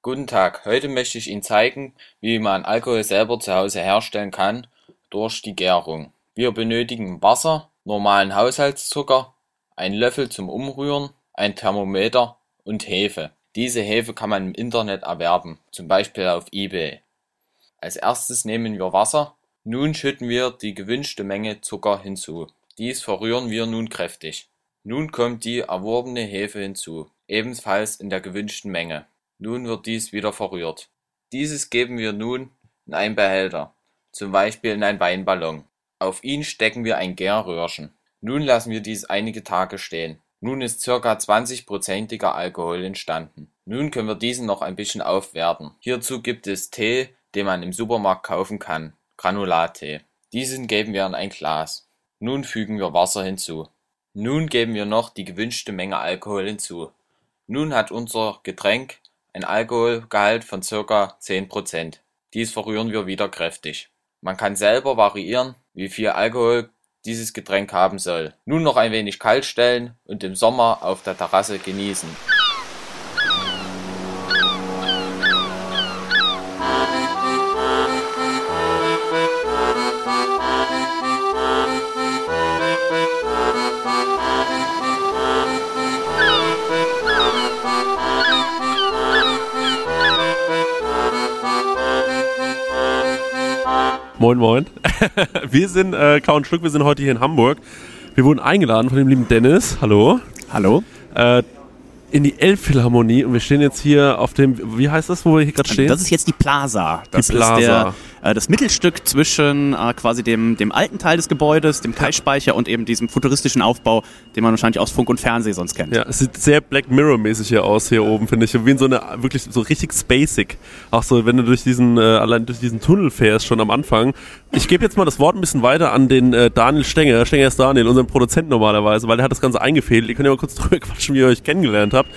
Guten Tag, heute möchte ich Ihnen zeigen, wie man Alkohol selber zu Hause herstellen kann durch die Gärung. Wir benötigen Wasser, normalen Haushaltszucker, einen Löffel zum Umrühren, ein Thermometer und Hefe. Diese Hefe kann man im Internet erwerben, zum Beispiel auf eBay. Als erstes nehmen wir Wasser, nun schütten wir die gewünschte Menge Zucker hinzu. Dies verrühren wir nun kräftig. Nun kommt die erworbene Hefe hinzu, ebenfalls in der gewünschten Menge. Nun wird dies wieder verrührt. Dieses geben wir nun in einen Behälter, zum Beispiel in einen Weinballon. Auf ihn stecken wir ein Gärröhrchen. Nun lassen wir dies einige Tage stehen. Nun ist circa 20%iger Alkohol entstanden. Nun können wir diesen noch ein bisschen aufwerten. Hierzu gibt es Tee, den man im Supermarkt kaufen kann, Granulattee. Diesen geben wir in ein Glas. Nun fügen wir Wasser hinzu. Nun geben wir noch die gewünschte Menge Alkohol hinzu. Nun hat unser Getränk ein Alkoholgehalt von ca. 10%. Dies verrühren wir wieder kräftig. Man kann selber variieren, wie viel Alkohol dieses Getränk haben soll. Nun noch ein wenig kalt stellen und im Sommer auf der Terrasse genießen. Moin, moin. Wir sind äh, Kau und Schluck, wir sind heute hier in Hamburg. Wir wurden eingeladen von dem lieben Dennis. Hallo. Hallo. Äh, in die Elbphilharmonie und wir stehen jetzt hier auf dem, wie heißt das, wo wir hier gerade stehen? Das ist jetzt die Plaza. Das Plaza. ist der, das Mittelstück zwischen äh, quasi dem, dem alten Teil des Gebäudes, dem Kai-Speicher und eben diesem futuristischen Aufbau, den man wahrscheinlich aus Funk und Fernsehen sonst kennt. Ja, es sieht sehr Black Mirror-mäßig hier aus, hier oben, finde ich. Wie in so eine, wirklich so richtig spacig. Auch so, wenn du durch diesen, äh, allein durch diesen Tunnel fährst, schon am Anfang. Ich gebe jetzt mal das Wort ein bisschen weiter an den äh, Daniel Stenger. Stenger ist Daniel, unseren Produzent normalerweise, weil der hat das Ganze eingefädelt. Ihr könnt ja mal kurz drüber quatschen, wie ihr euch kennengelernt habt.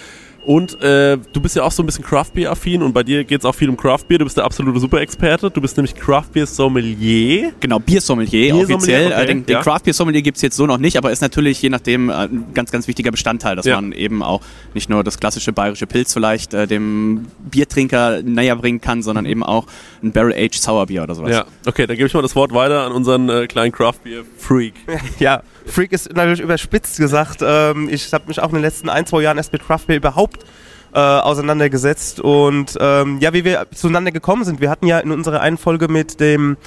Und äh, du bist ja auch so ein bisschen Craft Beer affin und bei dir geht es auch viel um Craft Beer. Du bist der absolute Super-Experte. Du bist nämlich Craft Beer Sommelier. Genau, Biersommelier Biersommelier, offiziell. okay, äh, den den ja. Craft Beer Sommelier gibt's jetzt so noch nicht, aber ist natürlich je nachdem äh, ein ganz, ganz wichtiger Bestandteil, dass Ja. man eben auch nicht nur das klassische bayerische Pilz vielleicht äh, dem Biertrinker näher bringen kann, sondern eben auch ein Barrel-Aged Sourbier oder sowas. Ja, okay, dann gebe ich mal das Wort weiter an unseren äh, kleinen Craft Beer Freak. Ja, Freak ist natürlich überspitzt gesagt. Ähm, ich habe mich auch in den letzten ein, zwei Jahren erst mit Craft Beer überhaupt äh, auseinandergesetzt und ähm, ja, wie wir zueinander gekommen sind. Wir hatten ja in unserer einen Folge mit dem,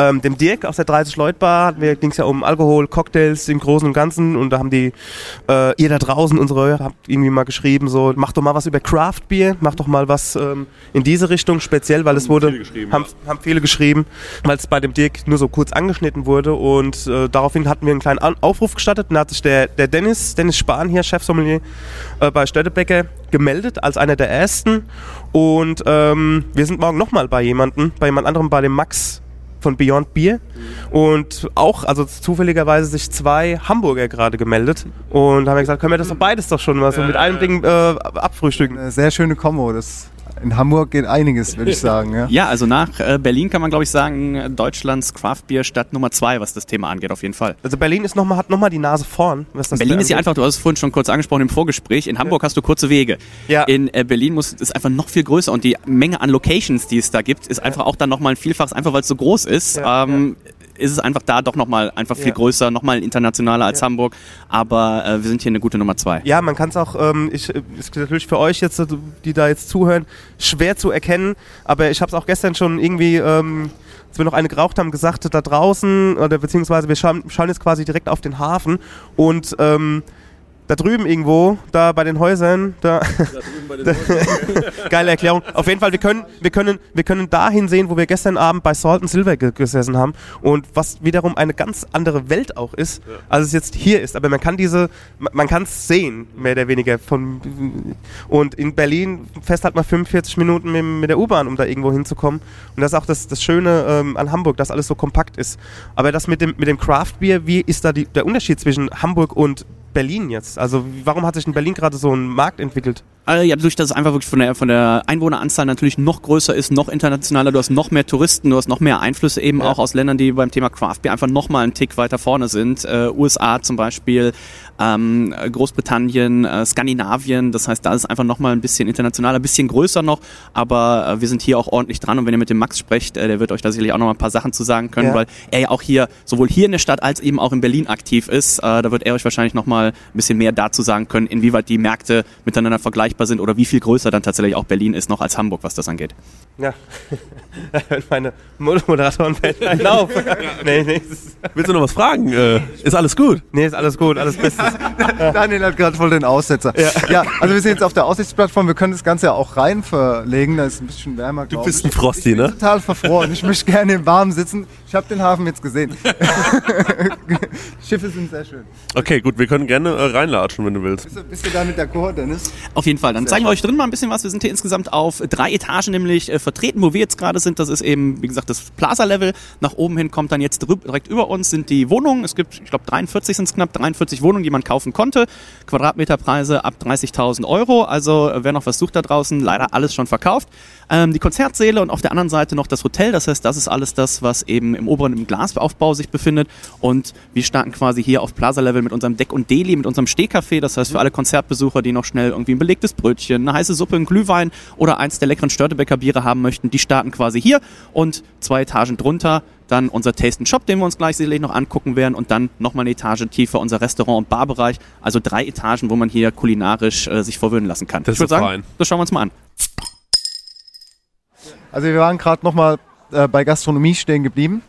ähm, dem Dirk aus der 30 Leute Bar, ging es ja um Alkohol, Cocktails im Großen und Ganzen und da haben die, äh, ihr da draußen, unsere, habt irgendwie mal geschrieben, so, mach doch mal was über Craft Beer, mach doch mal was ähm, in diese Richtung speziell, weil es wurde, viele geschrieben, haben, haben viele geschrieben, weil es bei dem Dirk nur so kurz angeschnitten wurde und äh, daraufhin hatten wir einen kleinen Aufruf gestartet und da hat sich der, der Dennis, Dennis Spahn hier, Chefsommelier äh, bei Stöttebecker, gemeldet als einer der ersten und ähm, wir sind morgen nochmal bei jemandem, bei jemand anderem, bei dem Max von Beyond Beer und auch, also zufälligerweise sich zwei Hamburger gerade gemeldet und haben wir gesagt, können wir das doch beides doch schon mal so mit einem Ding äh, abfrühstücken. Eine sehr schöne Kombo. Das, in Hamburg geht einiges, würde ich sagen. Ja. Ja, also nach äh, Berlin kann man, glaube ich, sagen, Deutschlands Craft Beer Stadt Nummer zwei, was das Thema angeht, auf jeden Fall. Also Berlin ist noch mal, hat nochmal die Nase vorn. Was das Berlin ist ja einfach, du hast es vorhin schon kurz angesprochen im Vorgespräch, in Hamburg hast du kurze Wege. Ja. In äh, Berlin muss ist einfach noch viel größer und die Menge an Locations, die es da gibt, ist einfach auch dann nochmal ein Vielfaches, einfach weil es so groß ist. Ja, ähm, ist es einfach da doch nochmal einfach viel Ja. größer, nochmal internationaler als Hamburg. Aber äh, wir sind hier eine gute Nummer zwei. Ja, man kann es auch, ähm, ich, äh, ist natürlich für euch jetzt, äh, die da jetzt zuhören, schwer zu erkennen, aber ich habe es auch gestern schon irgendwie, ähm, als wir noch eine geraucht haben, gesagt, da draußen, oder beziehungsweise wir schauen, schauen jetzt quasi direkt auf den Hafen und ähm, da drüben irgendwo, da bei den Häusern, da. Geile Erklärung. Auf jeden Fall, wir können, wir können, wir können dahin sehen, wo wir gestern Abend bei Salt and Silver ge gesessen haben und was wiederum eine ganz andere Welt auch ist, als es jetzt hier ist. Aber man kann diese, man- man kann es sehen, mehr oder weniger. Von, und in Berlin fährst halt mal 45 Minuten mit, mit der U-Bahn, um da irgendwo hinzukommen. Und das ist auch das, das Schöne ähm, an Hamburg, dass alles so kompakt ist. Aber das mit dem, mit dem Craft Beer, wie ist da die, der Unterschied zwischen Hamburg und Berlin jetzt? Also warum hat sich in Berlin gerade so ein Markt entwickelt? Also, ja, dadurch, dass es einfach wirklich von der, von der Einwohneranzahl natürlich noch größer ist, noch internationaler, du hast noch mehr Touristen, du hast noch mehr Einflüsse eben auch aus Ländern, die beim Thema Craft Beer einfach noch mal einen Tick weiter vorne sind. Äh, USA zum Beispiel, ähm, Großbritannien, äh, Skandinavien. Das heißt, da ist es einfach noch mal ein bisschen internationaler, ein bisschen größer noch. Aber äh, wir sind hier auch ordentlich dran. Und wenn ihr mit dem Max sprecht, äh, der wird euch da sicherlich auch noch mal ein paar Sachen zu sagen können, Ja. weil er ja auch hier, sowohl hier in der Stadt als eben auch in Berlin aktiv ist. Äh, da wird er euch wahrscheinlich noch mal ein bisschen mehr dazu sagen können, inwieweit die Märkte miteinander vergleichbar sind oder wie viel größer dann tatsächlich auch Berlin ist noch als Hamburg, was das angeht. Ja, meine Mod- Moderatoren auf. nee, nee, ist, Willst du noch was fragen? Äh, ist alles gut? nee, ist alles gut, alles Bestes. Daniel hat gerade voll den Aussetzer. Ja. also wir sind jetzt auf der Aussichtsplattform. Wir können das Ganze ja auch rein verlegen. Da ist ein bisschen wärmer. Du bist ich. ein Frosty, ich bin ne? total verfroren. Ich möchte gerne im Warmen sitzen. Ich habe den Hafen jetzt gesehen. Schiffe sind sehr schön. Okay, gut, wir können gerne äh, reinlatschen, wenn du willst. Bist du, bist du da mit der Chor, Dennis? Auf jeden Fall. Dann zeigen wir euch drin mal ein bisschen was. Wir sind hier insgesamt auf drei Etagen nämlich äh, vertreten, wo wir jetzt gerade sind. Das ist eben, wie gesagt, das Plaza-Level. Nach oben hin kommt dann jetzt direkt über uns sind die Wohnungen. Es gibt, ich glaube, 43 sind es knapp, 43 Wohnungen, die man kaufen konnte. Quadratmeterpreise ab 30.000 Euro. Also äh, wer noch was sucht da draußen, leider alles schon verkauft. Ähm, die Konzertsäle und auf der anderen Seite noch das Hotel. Das heißt, das ist alles das, was eben im oberen im Glasaufbau sich befindet. Und wir starten quasi hier auf Plaza-Level mit unserem Deck und Deli, mit unserem Stehcafé. Das heißt, für alle Konzertbesucher, die noch schnell irgendwie ein belegtes Brötchen, eine heiße Suppe, einen Glühwein oder eins der leckeren Störtebecker Biere haben möchten, die starten quasi hier. Und zwei Etagen drunter dann unser Taste Shop, den wir uns gleich sicherlich noch angucken werden und dann nochmal eine Etage tiefer unser Restaurant- und Barbereich. Also drei Etagen, wo man hier kulinarisch äh, sich verwöhnen lassen kann. Das ich würde sagen, fein. das schauen wir uns mal an. Also wir waren gerade nochmal äh, bei Gastronomie stehen geblieben.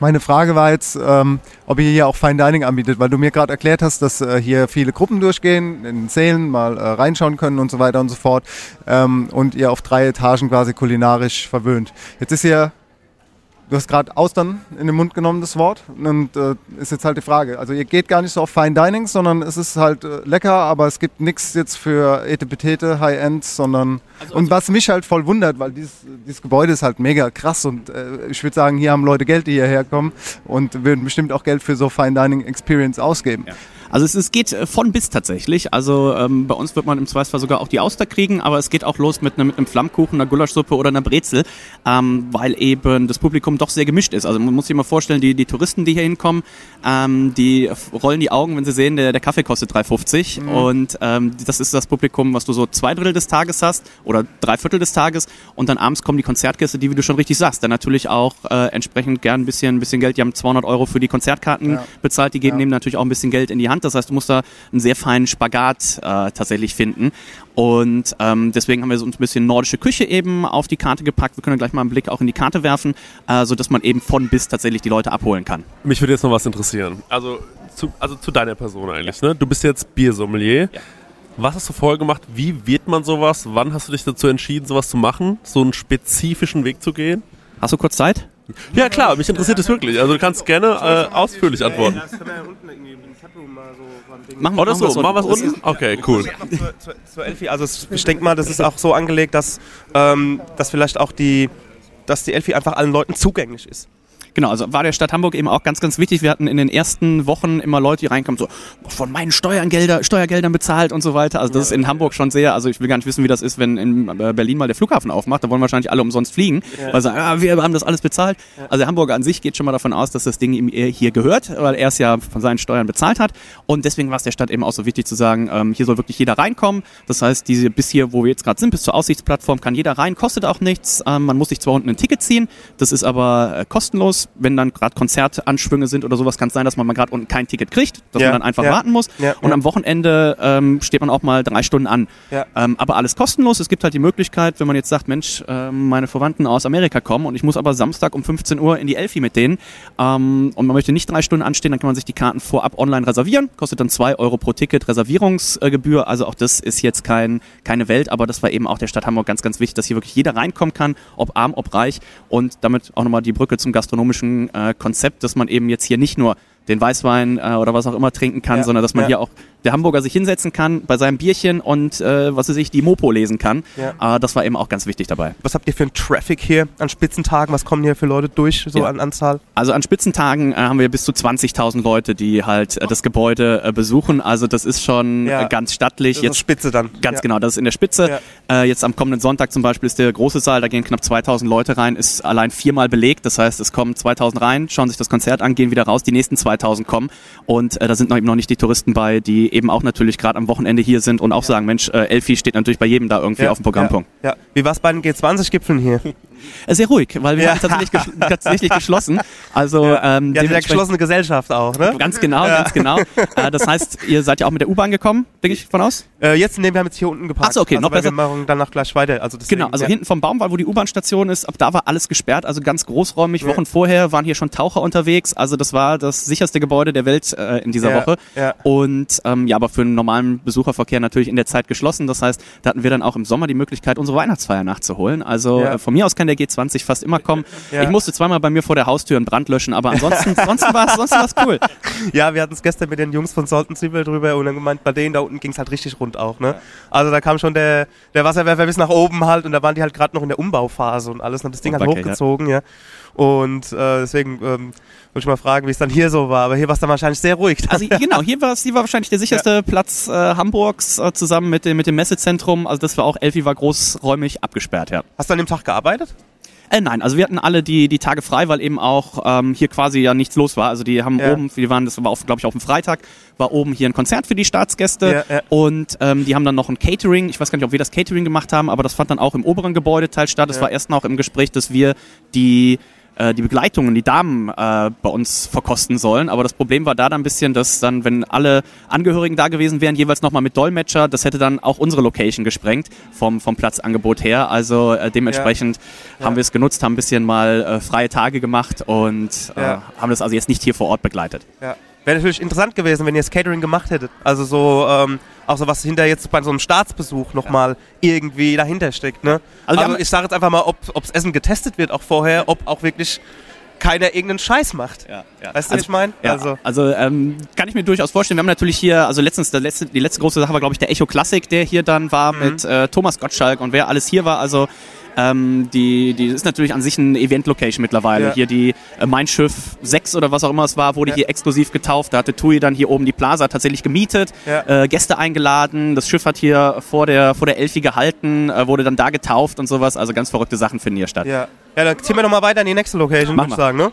Meine Frage war jetzt, ähm, ob ihr hier auch Fine Dining anbietet, weil du mir gerade erklärt hast, dass äh, hier viele Gruppen durchgehen, in den Sälen mal äh, reinschauen können und so weiter und so fort ähm, und ihr auf drei Etagen quasi kulinarisch verwöhnt. Jetzt ist hier, du hast gerade Austern in den Mund genommen, das Wort, und äh, ist jetzt halt die Frage. Also ihr geht gar nicht so auf Fine Dining, sondern es ist halt äh, lecker, aber es gibt nichts jetzt für Etepetete, High-End, sondern und was mich halt voll wundert, weil dieses, dieses Gebäude ist halt mega krass und äh, ich würde sagen, hier haben Leute Geld, die hierher kommen und würden bestimmt auch Geld für so Fine Dining Experience ausgeben. Also es, es geht äh, von bis tatsächlich. Also ähm, bei uns wird man im Zweifelsfall sogar auch die Auster kriegen, aber es geht auch los mit, einem- mit einem Flammkuchen, einer Gulaschsuppe oder einer Brezel, ähm, weil eben das Publikum doch sehr gemischt ist. Also man muss sich mal vorstellen, die, die Touristen, die hier hinkommen, ähm, die rollen die Augen, wenn sie sehen, der, der Kaffee kostet 3,50 und ähm, das ist das Publikum, was du so zwei Drittel des Tages hast oder drei Viertel des Tages und dann abends kommen die Konzertgäste, die, wie du schon richtig sagst, dann natürlich auch äh, entsprechend gern ein bisschen, ein bisschen Geld, die haben 200 Euro für die Konzertkarten Ja. bezahlt, die geben nehmen natürlich auch ein bisschen Geld in die Hand. Das heißt, du musst da einen sehr feinen Spagat äh, tatsächlich finden. Und ähm, deswegen haben wir so uns ein bisschen nordische Küche eben auf die Karte gepackt. Wir können gleich mal einen Blick auch in die Karte werfen, äh, sodass man eben von bis tatsächlich die Leute abholen kann. Mich würde jetzt noch was interessieren. Also zu, also zu deiner Person eigentlich. Ne? Du bist jetzt Biersommelier. Ja. Was hast du vorher gemacht? Wie wird man sowas? Wann hast du dich dazu entschieden, sowas zu machen? So einen spezifischen Weg zu gehen? Hast du kurz Zeit? Ja klar, mich interessiert es wirklich. Also du kannst gerne äh, ausführlich antworten. Machen Oder machen wir so, mach was Das unten? Okay, cool. zur, zur, zur Elfi, also es, ich denke mal, das ist auch so angelegt, dass, ähm, dass vielleicht auch die, dass die Elfi einfach allen Leuten zugänglich ist. Genau, also war der Stadt Hamburg eben auch ganz, ganz wichtig. Wir hatten in den ersten Wochen immer Leute, die reinkamen, so von meinen Steuergelder, Steuergeldern bezahlt und so weiter. Also das ist in Hamburg schon sehr, also ich will gar nicht wissen, wie das ist, wenn in äh, Berlin mal der Flughafen aufmacht. Da wollen wahrscheinlich alle umsonst fliegen, weil sie sagen, ah, wir haben das alles bezahlt. Also der Hamburger an sich geht schon mal davon aus, dass das Ding ihm eher hier gehört, weil er es ja von seinen Steuern bezahlt hat. Und deswegen war es der Stadt eben auch so wichtig zu sagen, ähm, hier soll wirklich jeder reinkommen. Das heißt, diese bis hier, wo wir jetzt gerade sind, bis zur Aussichtsplattform, kann jeder rein, kostet auch nichts. Ähm, man muss sich zwar unten ein Ticket ziehen, das ist aber äh, kostenlos. Dass wenn dann gerade Konzertanschwünge sind oder sowas, kann es sein, dass man mal gerade unten kein Ticket kriegt, dass Ja, man dann einfach ja. warten muss. Ja, und am Wochenende ähm, steht man auch mal drei Stunden an. Ähm, aber alles kostenlos. Es gibt halt die Möglichkeit, wenn man jetzt sagt, Mensch, ähm, meine Verwandten aus Amerika kommen und ich muss aber Samstag um 15 Uhr in die Elfi mit denen ähm, und man möchte nicht drei Stunden anstehen, dann kann man sich die Karten vorab online reservieren. Kostet dann zwei Euro pro Ticket Reservierungsgebühr. Also auch das ist jetzt kein, keine Welt, aber das war eben auch der Stadt Hamburg ganz, ganz wichtig, dass hier wirklich jeder reinkommen kann, ob arm, ob reich und damit auch nochmal die Brücke zum gastronomischen äh, Konzept, dass man eben jetzt hier nicht nur den Weißwein äh, oder was auch immer trinken kann, Ja, sondern dass man ja. hier auch der Hamburger sich hinsetzen kann bei seinem Bierchen und äh, was weiß ich, die Mopo lesen kann. Ja. Äh, das war eben auch ganz wichtig dabei. Was habt ihr für einen Traffic hier an Spitzentagen? Was kommen hier für Leute durch, so an Anzahl? Also an Spitzentagen äh, haben wir bis zu 20.000 Leute, die halt äh, das Gebäude äh, besuchen. Also das ist schon ganz stattlich. Das ist Jetzt Spitze dann. Ganz genau, das ist in der Spitze. Jetzt am kommenden Sonntag zum Beispiel ist der große Saal, da gehen knapp 2000 Leute rein, ist allein viermal belegt. Das heißt, es kommen 2000 rein, schauen sich das Konzert an, gehen wieder raus, die nächsten 2000 kommen. Und äh, da sind noch eben noch nicht die Touristen bei, die eben auch natürlich gerade am Wochenende hier sind und auch sagen, Mensch, äh, Elfi steht natürlich bei jedem da irgendwie Ja, auf dem Programmpunkt. Ja, ja. Wie war es bei den G20-Gipfeln hier? Äh, sehr ruhig, weil wir Ja. haben tatsächlich, ges tatsächlich geschlossen. Also ähm, Ja, hat ja dementsprechend- geschlossene Gesellschaft auch, ne? Ganz genau, ganz genau. Äh, das heißt, ihr seid ja auch mit der U-Bahn gekommen, denke ich von aus? Äh, jetzt, nee, wir haben jetzt hier unten geparkt. Ach so, okay, also, noch besser. Wir machen danach gleich weiter. Also deswegen, Genau, also ja. hinten vom Baumwall, wo die U-Bahn-Station ist, ab da war alles gesperrt, also ganz großräumig. Ja. Wochen vorher waren hier schon Taucher unterwegs, also das war das sicherste Gebäude der Welt äh, in dieser Ja, Woche. ja. Und ähm, ja, aber für einen normalen Besucherverkehr natürlich in der Zeit geschlossen. Das heißt, da hatten wir dann auch im Sommer die Möglichkeit, unsere Weihnachtsfeier nachzuholen. Also Ja. äh, von mir aus kann der G20 fast immer kommen. Ja. Ich musste zweimal bei mir vor der Haustür einen Brand löschen, aber ansonsten, ansonsten war es war's cool. Ja, wir hatten es gestern mit den Jungs von Salt Zwiebel drüber und dann gemeint, bei denen da unten ging es halt richtig rund auch, ne? Also da kam schon der, der Wasserwerfer bis nach oben halt und da waren die halt gerade noch in der Umbauphase und alles und haben das Ding halt Okay, ja. hochgezogen, ja. Und äh, deswegen ähm, wollte ich mal fragen, wie es dann hier so war, aber hier war es dann wahrscheinlich sehr ruhig. Also genau, hier war es hier war wahrscheinlich der sicherste Platz äh, Hamburgs äh, zusammen mit dem, mit dem Messezentrum. Also das war auch, Elfi war großräumig abgesperrt, ja. Hast du an dem Tag gearbeitet? Äh, nein, also wir hatten alle die, die Tage frei, weil eben auch ähm, hier quasi ja nichts los war. Also die haben Ja. oben, die waren, das war glaube ich auf dem Freitag, war oben hier ein Konzert für die Staatsgäste Ja, ja. und ähm, die haben dann noch ein Catering. Ich weiß gar nicht, ob wir das Catering gemacht haben, aber das fand dann auch im oberen Gebäudeteil statt. Es Ja. war erst noch im Gespräch, dass wir die die Begleitungen, die Damen äh, bei uns verkosten sollen. Aber das Problem war da dann ein bisschen, dass dann, wenn alle Angehörigen da gewesen wären, jeweils nochmal mit Dolmetscher, das hätte dann auch unsere Location gesprengt vom, vom Platzangebot her. Also äh, dementsprechend haben wir es genutzt, haben ein bisschen mal äh, freie Tage gemacht und äh, Ja. haben das also jetzt nicht hier vor Ort begleitet. Ja. Wäre natürlich interessant gewesen, wenn ihr das Catering gemacht hättet. Also so, ähm, auch so was hinter jetzt bei so einem Staatsbesuch nochmal irgendwie dahinter steckt, ne? Also Also, ich sage jetzt einfach mal, ob ob's Essen getestet wird auch vorher, ob auch wirklich keiner irgendeinen Scheiß macht. Ja, ja. Weißt du, was ich meine? Ja, Also, also, ähm, kann ich mir durchaus vorstellen. Wir haben natürlich hier, also letztens, der letzte, die letzte große Sache war, glaube ich, der Echo Classic, der hier dann war Mhm. mit äh, Thomas Gottschalk und wer alles hier war. Also ähm, die, die ist natürlich an sich ein Event-Location mittlerweile. Ja. Hier die äh, Mein Schiff 6 oder was auch immer es war, wurde Ja. hier exklusiv getauft. Da hatte TUI dann hier oben die Plaza tatsächlich gemietet, Ja. äh, Gäste eingeladen. Das Schiff hat hier vor der, vor der Elfi gehalten, äh, wurde dann da getauft und sowas. Also ganz verrückte Sachen finden hier statt. ja. Ja, dann ziehen wir nochmal weiter in die nächste Location, würde ich sagen, ne?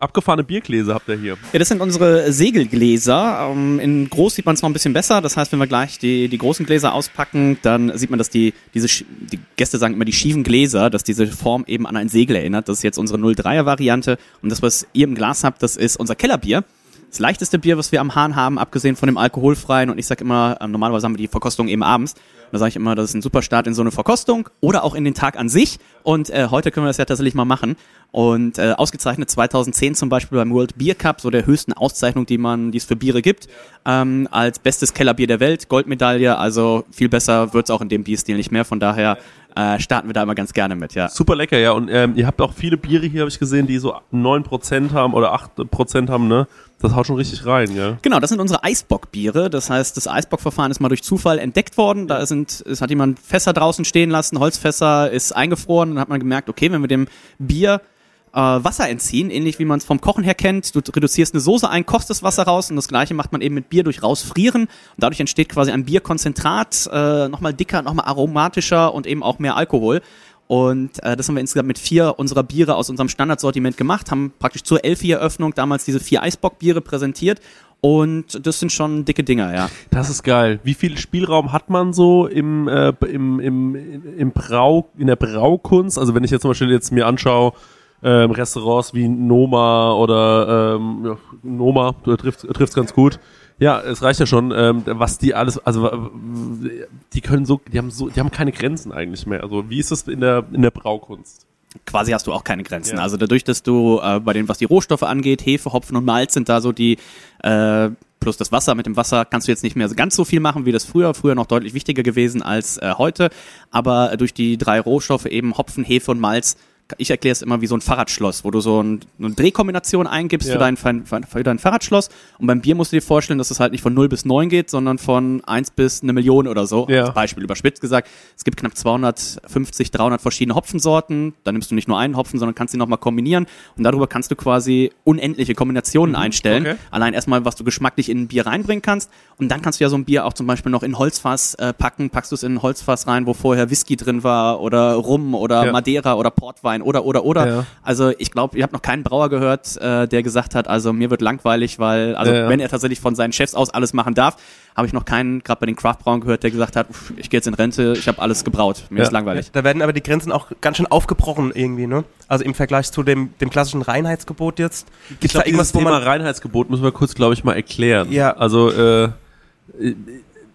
Abgefahrene Biergläser habt ihr hier. Ja, das sind unsere Segelgläser. Ähm, in groß sieht man es noch ein bisschen besser. Das heißt, wenn wir gleich die, die großen Gläser auspacken, dann sieht man, dass die, diese, die Gäste sagen immer die schiefen Gläser, dass diese Form eben an ein Segel erinnert. Das ist jetzt unsere 03er Variante. Und das, was ihr im Glas habt, das ist unser Kellerbier. Das leichteste Bier, was wir am Hahn haben, abgesehen von dem alkoholfreien. Und ich sag immer, ähm, normalerweise haben wir die Verkostung eben abends. Und da sage ich immer, das ist ein super Start in so eine Verkostung oder auch in den Tag an sich. Und äh, heute können wir das ja tatsächlich mal machen. Und äh, ausgezeichnet 2010 zum Beispiel beim World Beer Cup, so der höchsten Auszeichnung, die man, die es für Biere gibt, ähm, als bestes Kellerbier der Welt, Goldmedaille. Also viel besser wird's auch in dem Bierstil nicht mehr. Von daher äh, starten wir da immer ganz gerne mit, ja. Super lecker, ja. Und ähm, ihr habt auch viele Biere hier, habe ich gesehen, die so 9% haben oder 8% haben, ne? Das haut schon richtig rein, gell? Genau, das sind unsere Eisbockbiere. Das heißt, das Eisbockverfahren ist mal durch Zufall entdeckt worden. Da sind, es hat jemand Fässer draußen stehen lassen, Holzfässer ist eingefroren. Dann hat man gemerkt, okay, wenn wir dem Bier äh, Wasser entziehen, ähnlich wie man es vom Kochen her kennt. Du reduzierst eine Soße ein, kochst das Wasser raus und das gleiche macht man eben mit Bier durch rausfrieren. Und dadurch entsteht quasi ein Bierkonzentrat, äh, nochmal dicker, nochmal aromatischer und eben auch mehr Alkohol. Und äh, das haben wir insgesamt mit vier unserer Biere aus unserem Standardsortiment gemacht, haben praktisch zur Elfi-Eröffnung damals diese vier Eisbockbiere präsentiert. Und das sind schon dicke Dinger, ja. Das ist geil. Wie viel Spielraum hat man so im, äh, im, im, im Brau, in der Braukunst? Also wenn ich jetzt zum Beispiel jetzt mir anschaue, ähm, Restaurants wie Noma oder ähm, ja, Noma, du triffst triffst ganz gut. Ja, es reicht ja schon, ähm, was die alles, also äh, die können so, die haben so, die haben keine Grenzen eigentlich mehr. Also wie ist das in der in der Braukunst? quasi hast du auch keine Grenzen. Ja. Also dadurch, dass du äh, bei dem, was die Rohstoffe angeht, Hefe, Hopfen und Malz sind da so die äh, plus das Wasser. Mit dem Wasser kannst du jetzt nicht mehr ganz so viel machen, wie das früher. Früher noch deutlich wichtiger gewesen als äh, heute. Aber durch die drei Rohstoffe eben Hopfen, Hefe und Malz ich erkläre es immer wie so ein Fahrradschloss, wo du so ein, eine Drehkombination eingibst Ja. für, dein, für, dein Fahrradschloss. Und beim Bier musst du dir vorstellen, dass es halt nicht von 0 bis 9 geht, sondern von 1 bis eine Million oder so. Ja. Als Beispiel überspitzt gesagt. Es gibt knapp 250, 300 verschiedene Hopfensorten. Da nimmst du nicht nur einen Hopfen, sondern kannst sie nochmal kombinieren. Und darüber kannst du quasi unendliche Kombinationen einstellen. okay. Allein erstmal, was du geschmacklich in ein Bier reinbringen kannst. Und dann kannst du ja so ein Bier auch zum Beispiel noch in Holzfass äh, packen. Packst du es in ein Holzfass rein, wo vorher Whisky drin war oder Rum oder Ja. Madeira oder Portwein oder, oder, oder. Ja. Also ich glaube, ihr habt noch keinen Brauer gehört, äh, der gesagt hat, also mir wird langweilig, weil, also Ja, ja. wenn er tatsächlich von seinen Chefs aus alles machen darf, habe ich noch keinen, gerade bei den Craftbrauern gehört, der gesagt hat, "Uff, ich gehe jetzt in Rente, ich habe alles gebraut, mir Ja. ist langweilig. Da werden aber die Grenzen auch ganz schön aufgebrochen irgendwie, ne? Also im Vergleich zu dem, dem klassischen Reinheitsgebot jetzt. Gibt Ich es da irgendwas, wo Thema man. Reinheitsgebot müssen wir kurz, glaube ich, mal erklären. Ja. Also, äh, ich,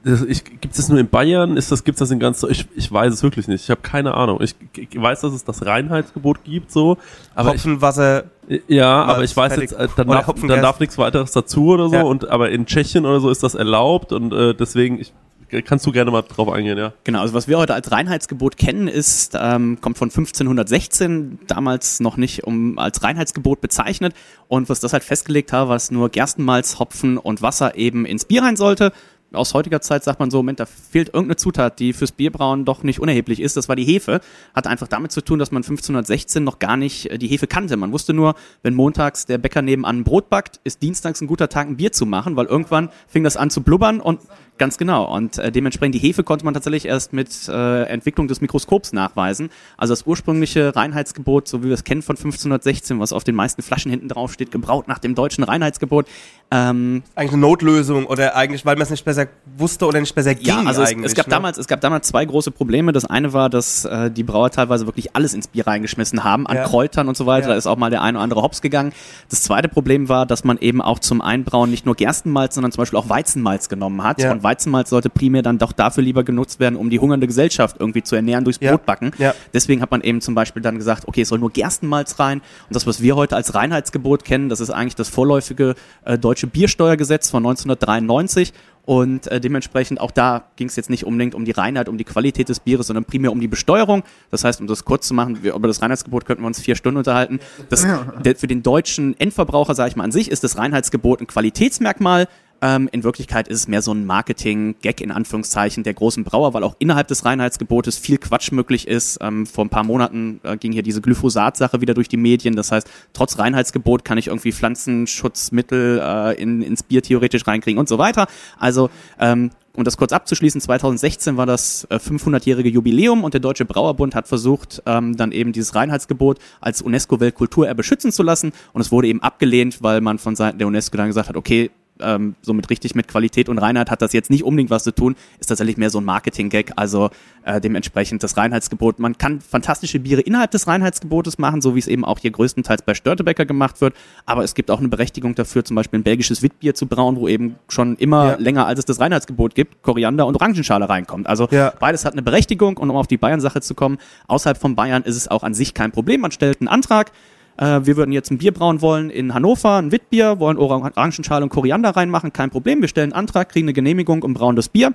gibt es das nur in Bayern? Ist das, gibt's das in ganz, ich, ich weiß es wirklich nicht. Ich habe keine Ahnung. Ich, ich weiß, dass es das Reinheitsgebot gibt, so. Aber Hopfen, Wasser, ich, ja, aber ich weiß jetzt, äh, dann, darf, Hopfen, dann darf nichts weiteres dazu oder so. Ja. Und, aber in Tschechien oder so ist das erlaubt und äh, deswegen, ich, kannst du gerne mal drauf eingehen, ja. Genau, also was wir heute als Reinheitsgebot kennen, ist, ähm, kommt von 1516, damals noch nicht um als Reinheitsgebot bezeichnet. Und was das halt festgelegt hat, was nur Gerstenmalz, Hopfen und Wasser eben ins Bier rein sollte. Aus heutiger Zeit sagt man so, Moment, da fehlt irgendeine Zutat, die fürs Bierbrauen doch nicht unerheblich ist. Das war die Hefe. Hat einfach damit zu tun, dass man 1516 noch gar nicht äh, die Hefe kannte. Man wusste nur, wenn montags der Bäcker nebenan ein Brot backt, ist dienstags ein guter Tag, ein Bier zu machen, weil irgendwann fing das an zu blubbern und Ganz genau. Und äh, dementsprechend die Hefe konnte man tatsächlich erst mit äh, Entwicklung des Mikroskops nachweisen. Also das ursprüngliche Reinheitsgebot, so wie wir es kennen von 1516, was auf den meisten Flaschen hinten drauf steht, gebraut nach dem deutschen Reinheitsgebot. Ähm, eigentlich eine Notlösung oder eigentlich, weil man es nicht besser wusste oder nicht besser ging ja, also es, eigentlich. es gab ne? damals, es gab damals zwei große Probleme. Das eine war, dass äh, die Brauer teilweise wirklich alles ins Bier reingeschmissen haben, an Ja. Kräutern und so weiter. Ja. Da ist auch mal der eine oder andere Hops gegangen. Das zweite Problem war, dass man eben auch zum Einbrauen nicht nur Gerstenmalz, sondern zum Beispiel auch Weizenmalz genommen hat. Ja. Und Weizenmalz sollte primär dann doch dafür lieber genutzt werden, um die hungernde Gesellschaft irgendwie zu ernähren durchs Ja. Brotbacken. Ja. Deswegen hat man eben zum Beispiel dann gesagt, okay, es soll nur Gerstenmalz rein. Und das, was wir heute als Reinheitsgebot kennen, das ist eigentlich das vorläufige äh, deutsche Biersteuergesetz von 1993. Und äh, dementsprechend auch da ging es jetzt nicht unbedingt um die Reinheit, um die Qualität des Bieres, sondern primär um die Besteuerung. Das heißt, um das kurz zu machen, wir, über das Reinheitsgebot könnten wir uns vier Stunden unterhalten. Das, der, für den deutschen Endverbraucher, sage ich mal an sich, ist das Reinheitsgebot ein Qualitätsmerkmal. Ähm, in Wirklichkeit ist es mehr so ein Marketing-Gag in Anführungszeichen der großen Brauer, weil auch innerhalb des Reinheitsgebotes viel Quatsch möglich ist. Ähm, vor ein paar Monaten äh, ging hier diese Glyphosat-Sache wieder durch die Medien. Das heißt, trotz Reinheitsgebot kann ich irgendwie Pflanzenschutzmittel äh, in, ins Bier theoretisch reinkriegen und so weiter. Also ähm, um das kurz abzuschließen, 2016 war das äh, 500-jährige Jubiläum und der Deutsche Brauerbund hat versucht, ähm, dann eben dieses Reinheitsgebot als UNESCO-Weltkulturerbe schützen zu lassen und es wurde eben abgelehnt, weil man von Seiten der UNESCO dann gesagt hat, okay, ähm, so mit richtig mit Qualität und Reinheit hat das jetzt nicht unbedingt was zu tun, ist tatsächlich mehr so ein Marketing-Gag, also äh, dementsprechend das Reinheitsgebot. Man kann fantastische Biere innerhalb des Reinheitsgebotes machen, so wie es eben auch hier größtenteils bei Störtebecker gemacht wird, aber es gibt auch eine Berechtigung dafür, zum Beispiel ein belgisches Witbier zu brauen, wo eben schon immer Ja. länger als es das Reinheitsgebot gibt, Koriander und Orangenschale reinkommt. Also Ja. beides hat eine Berechtigung und um auf die Bayern-Sache zu kommen, außerhalb von Bayern ist es auch an sich kein Problem. Man stellt einen Antrag, äh, wir würden jetzt ein Bier brauen wollen in Hannover, ein Witbier, wollen Orangenschale und Koriander reinmachen, kein Problem. Wir stellen einen Antrag, kriegen eine Genehmigung und brauen das Bier.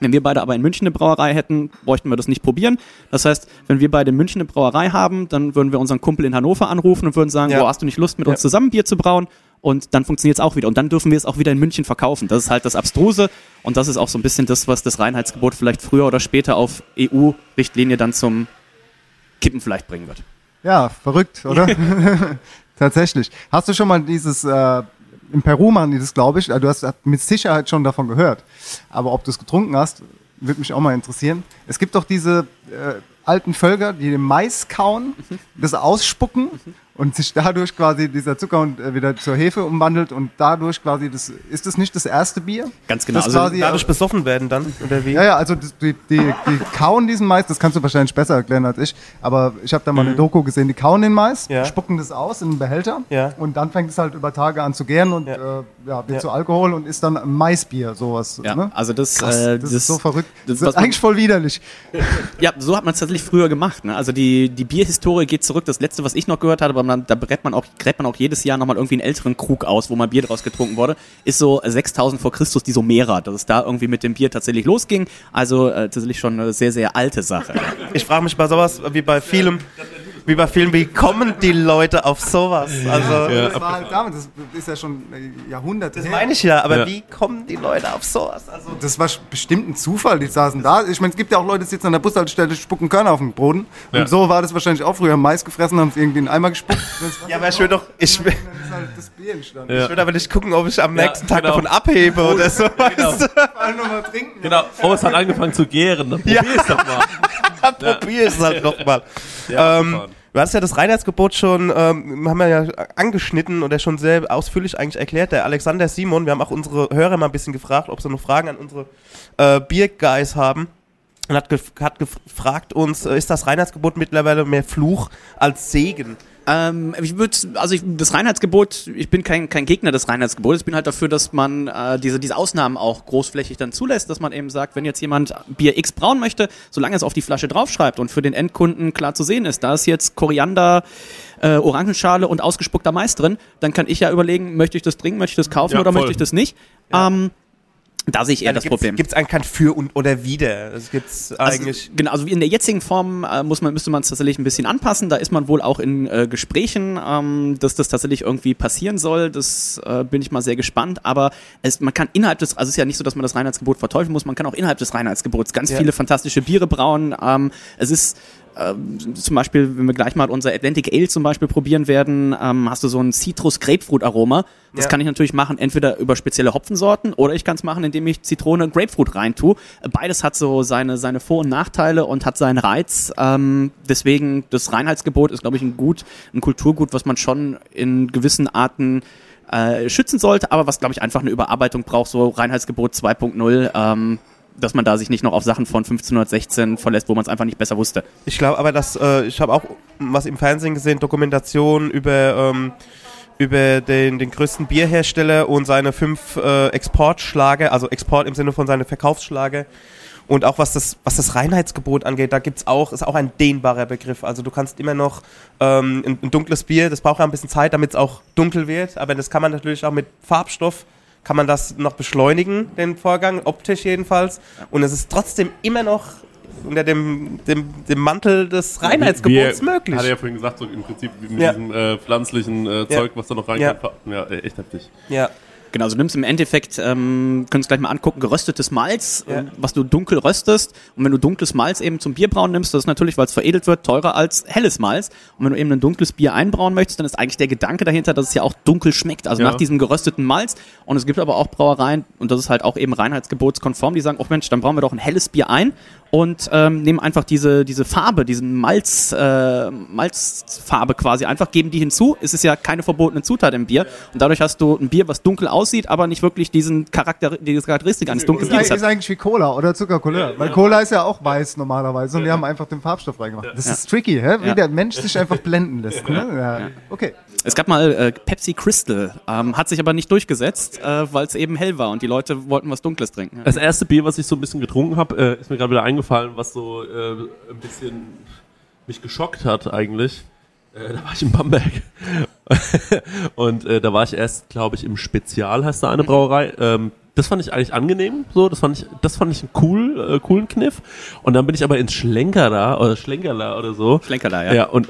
Wenn wir beide aber in München eine Brauerei hätten, bräuchten wir das nicht probieren. Das heißt, wenn wir beide in München eine Brauerei haben, dann würden wir unseren Kumpel in Hannover anrufen und würden sagen, Ja. boah, hast du nicht Lust, mit Ja. uns zusammen Bier zu brauen? Und dann funktioniert es auch wieder. Und dann dürfen wir es auch wieder in München verkaufen. Das ist halt das Abstruse. Und das ist auch so ein bisschen das, was das Reinheitsgebot vielleicht früher oder später auf EU-Richtlinie dann zum Kippen vielleicht bringen wird. Ja, verrückt, oder? Tatsächlich. Hast du schon mal dieses, äh, in Peru machen die das, glaube ich, äh, du hast mit Sicherheit schon davon gehört. Aber ob du es getrunken hast, würde mich auch mal interessieren. Es gibt doch diese äh, alten Völker, die den Mais kauen, das ausspucken und sich dadurch quasi dieser Zucker und, äh, wieder zur Hefe umwandelt und dadurch quasi das ist das nicht das erste Bier? Ganz genau. Das Also quasi, Dadurch besoffen werden dann, oder wie? ja, ja, also die, die, die kauen diesen Mais, das kannst du wahrscheinlich besser erklären als ich, aber ich habe da mal eine Doku gesehen, die kauen den Mais, Ja. spucken das aus in einen Behälter Ja. und dann fängt es halt über Tage an zu gären und Ja. äh, ja, wird zu Alkohol und ist dann Maisbier, sowas. Ja, ne? also das, Krass, äh, das, das- ist so verrückt. das, Das, ist eigentlich voll widerlich. Ja, so hat man es tatsächlich früher gemacht. Ne? Also die, die Bierhistorie geht zurück. Das letzte, was ich noch gehört habe, aber man, da gräbt man, auch, gräbt man auch jedes Jahr nochmal irgendwie einen älteren Krug aus, wo mal Bier draus getrunken wurde, ist so 6000 vor Christus die Somera, dass es da irgendwie mit dem Bier tatsächlich losging. Also äh, tatsächlich schon eine sehr, sehr alte Sache. Ich frage mich bei sowas, wie bei vielem, wie bei Filmen, wie kommen die Leute auf sowas? Also, Das war halt damit, das ist ja schon äh, Jahrhunderte das her. meine ich ja, aber Ja. wie kommen die Leute auf sowas? Also, Das war bestimmt ein Zufall, die saßen da. Ich meine, es gibt ja auch Leute, die sitzen an der Bushaltestelle, spucken Körner auf den Boden. Und Ja. so war das wahrscheinlich auch früher. Mais gefressen, haben es irgendwie in einen Eimer gespuckt. Ja, aber ich will doch, ich will, dann ist halt das Bier entstanden. Ja. ich will aber nicht gucken, ob ich am Ja, nächsten Tag genau. davon abhebe oder so. Genau. Alle nochmal trinken. genau. Oh, es hat angefangen zu gären. Dann Ja. probier's doch mal. Probier es halt nochmal. Ja, ähm. Du hast ja das Reinheitsgebot schon, ähm, haben wir ja angeschnitten oder schon sehr ausführlich eigentlich erklärt. Der Alexander Simon, wir haben auch unsere Hörer mal ein bisschen gefragt, ob sie noch Fragen an unsere äh, Bierguys haben. Und hat, gef hat gefragt uns, äh, ist das Reinheitsgebot mittlerweile mehr Fluch als Segen? Ähm, ich würde, also ich, das Reinheitsgebot, ich bin kein, kein Gegner des Reinheitsgebotes, ich bin halt dafür, dass man äh, diese, diese Ausnahmen auch großflächig dann zulässt, dass man eben sagt, wenn jetzt jemand Bier X brauen möchte, solange es auf die Flasche draufschreibt und für den Endkunden klar zu sehen ist, da ist jetzt Koriander, äh, Orangenschale und ausgespuckter Mais drin, dann kann ich ja überlegen, möchte ich das trinken, möchte ich das kaufen Ja, oder voll. möchte ich das nicht. Ähm, da sehe ich eher das Problem. Gibt es eigentlich kein Für und oder Wider? Es gibt's eigentlich. Also, genau, also wie in der jetzigen Form äh, muss man, müsste man es tatsächlich ein bisschen anpassen. Da ist man wohl auch in äh, Gesprächen, ähm, dass das tatsächlich irgendwie passieren soll. Das äh, bin ich mal sehr gespannt. Aber es, man kann innerhalb des, also es ist ja nicht so, dass man das Reinheitsgebot verteufeln muss, man kann auch innerhalb des Reinheitsgebots ganz Ja. viele fantastische Biere brauen. Ähm, es ist ähm, zum Beispiel, wenn wir gleich mal unser Atlantic Ale zum Beispiel probieren werden, ähm, hast du so ein Citrus-Grapefruit-Aroma. Das Ja. kann ich natürlich machen, entweder über spezielle Hopfensorten oder ich kann es machen, indem ich Zitrone und Grapefruit reintue. Beides hat so seine, seine Vor- und Nachteile und hat seinen Reiz. Ähm, deswegen, das Reinheitsgebot ist, glaube ich, ein Gut, ein Kulturgut, was man schon in gewissen Arten äh, schützen sollte, aber was, glaube ich, einfach eine Überarbeitung braucht, so Reinheitsgebot 2.0. Ähm, dass man da sich nicht noch auf Sachen von 1516 verlässt, wo man es einfach nicht besser wusste. Ich glaube aber, dass äh, ich habe auch was im Fernsehen gesehen, Dokumentation über ähm, über den, den größten Bierhersteller und seine fünf äh, Exportschlager, also Export im Sinne von seine Verkaufsschlager. Und auch was das, was das Reinheitsgebot angeht, da gibt's auch, ist auch ein dehnbarer Begriff. Also du kannst immer noch ähm, ein, ein dunkles Bier, das braucht ja ein bisschen Zeit, damit es auch dunkel wird, aber das kann man natürlich auch mit Farbstoff, kann man das noch beschleunigen, den Vorgang, optisch jedenfalls. Und es ist trotzdem immer noch unter dem, dem, dem Mantel des Reinheitsgebots möglich. Hat er ja vorhin gesagt, so im Prinzip mit Ja. diesem äh, pflanzlichen äh, Ja. Zeug, was da noch reinkommt. Ja, äh, echt heftig. Ja. Genau, also du nimmst im Endeffekt, ähm, können uns gleich mal angucken, geröstetes Malz, Ja. äh, was du dunkel röstest. Und wenn du dunkles Malz eben zum Bierbrauen nimmst, das ist natürlich, weil es veredelt wird, teurer als helles Malz. Und wenn du eben ein dunkles Bier einbrauen möchtest, dann ist eigentlich der Gedanke dahinter, dass es ja auch dunkel schmeckt, also Ja. nach diesem gerösteten Malz. Und es gibt aber auch Brauereien, und das ist halt auch eben reinheitsgebotskonform, die sagen, oh Mensch, dann brauchen wir doch ein helles Bier ein und ähm, nehmen einfach diese, diese Farbe, diesen Malz, äh, Malzfarbe quasi einfach, geben die hinzu. Es ist ja keine verbotene Zutat im Bier. Und dadurch hast du ein Bier, was dunkel aussieht, aber nicht wirklich diesen Charakter, diese Charakteristik eines dunklen Bieres eigentlich- ist hat. eigentlich wie Cola oder Zuckercouleur. Weil Cola ist ja auch weiß normalerweise und die haben einfach den Farbstoff reingemacht. Das ist tricky, hä? wie Ja. der Mensch sich einfach blenden lässt. Ne? Ja. Okay. Es gab mal äh, Pepsi Crystal, ähm, hat sich aber nicht durchgesetzt, äh, weil es eben hell war und die Leute wollten was Dunkles trinken. Das erste Bier, was ich so ein bisschen getrunken habe, äh, ist mir gerade wieder eingefallen, was so äh, ein bisschen mich geschockt hat eigentlich. Äh, da war ich in Bamberg. Und äh, da war ich erst, glaube ich, im Spezial, heißt da eine Brauerei. Ähm, das fand ich eigentlich angenehm, so, das fand ich, das fand ich einen cool, äh, coolen Kniff. Und dann bin ich aber ins Schlenkerla oder Schlenkerla oder so. Schlenkerla, ja. Ja, und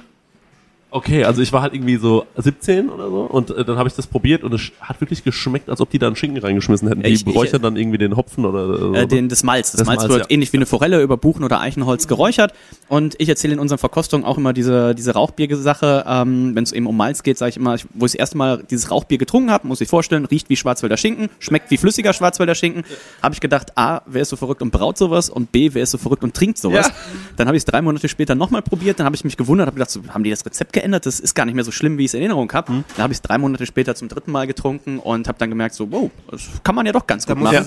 okay, also ich war halt irgendwie so 17 oder so und äh, dann habe ich das probiert und es hat wirklich geschmeckt, als ob die da einen Schinken reingeschmissen hätten. Die Ich- beräuchern dann irgendwie den Hopfen oder so. Äh, den, das Malz. Das, Das Malz Malz, wird ja. ähnlich wie eine Forelle über Buchen oder Eichenholz geräuchert. Und ich erzähle in unseren Verkostungen auch immer diese, diese Rauchbier-Sache. Ähm, Wenn es eben um Malz geht, sage ich immer, ich, wo ich das erste Mal dieses Rauchbier getrunken habe, muss ich vorstellen, riecht wie Schwarzwälder Schinken, schmeckt wie flüssiger Schwarzwälder Schinken. Habe ich gedacht, A, wer ist so verrückt und braut sowas? Und B, wer ist so verrückt und trinkt sowas? Dann habe ich es drei Monate später nochmal probiert, dann habe ich mich gewundert, habe gedacht, so, haben die das Rezept geändert? Das ist gar nicht mehr so schlimm, wie ich es in Erinnerung habe. Mhm. Dann habe ich es drei Monate später zum dritten Mal getrunken und habe dann gemerkt, so, wow, das kann man ja doch ganz Da gut machen.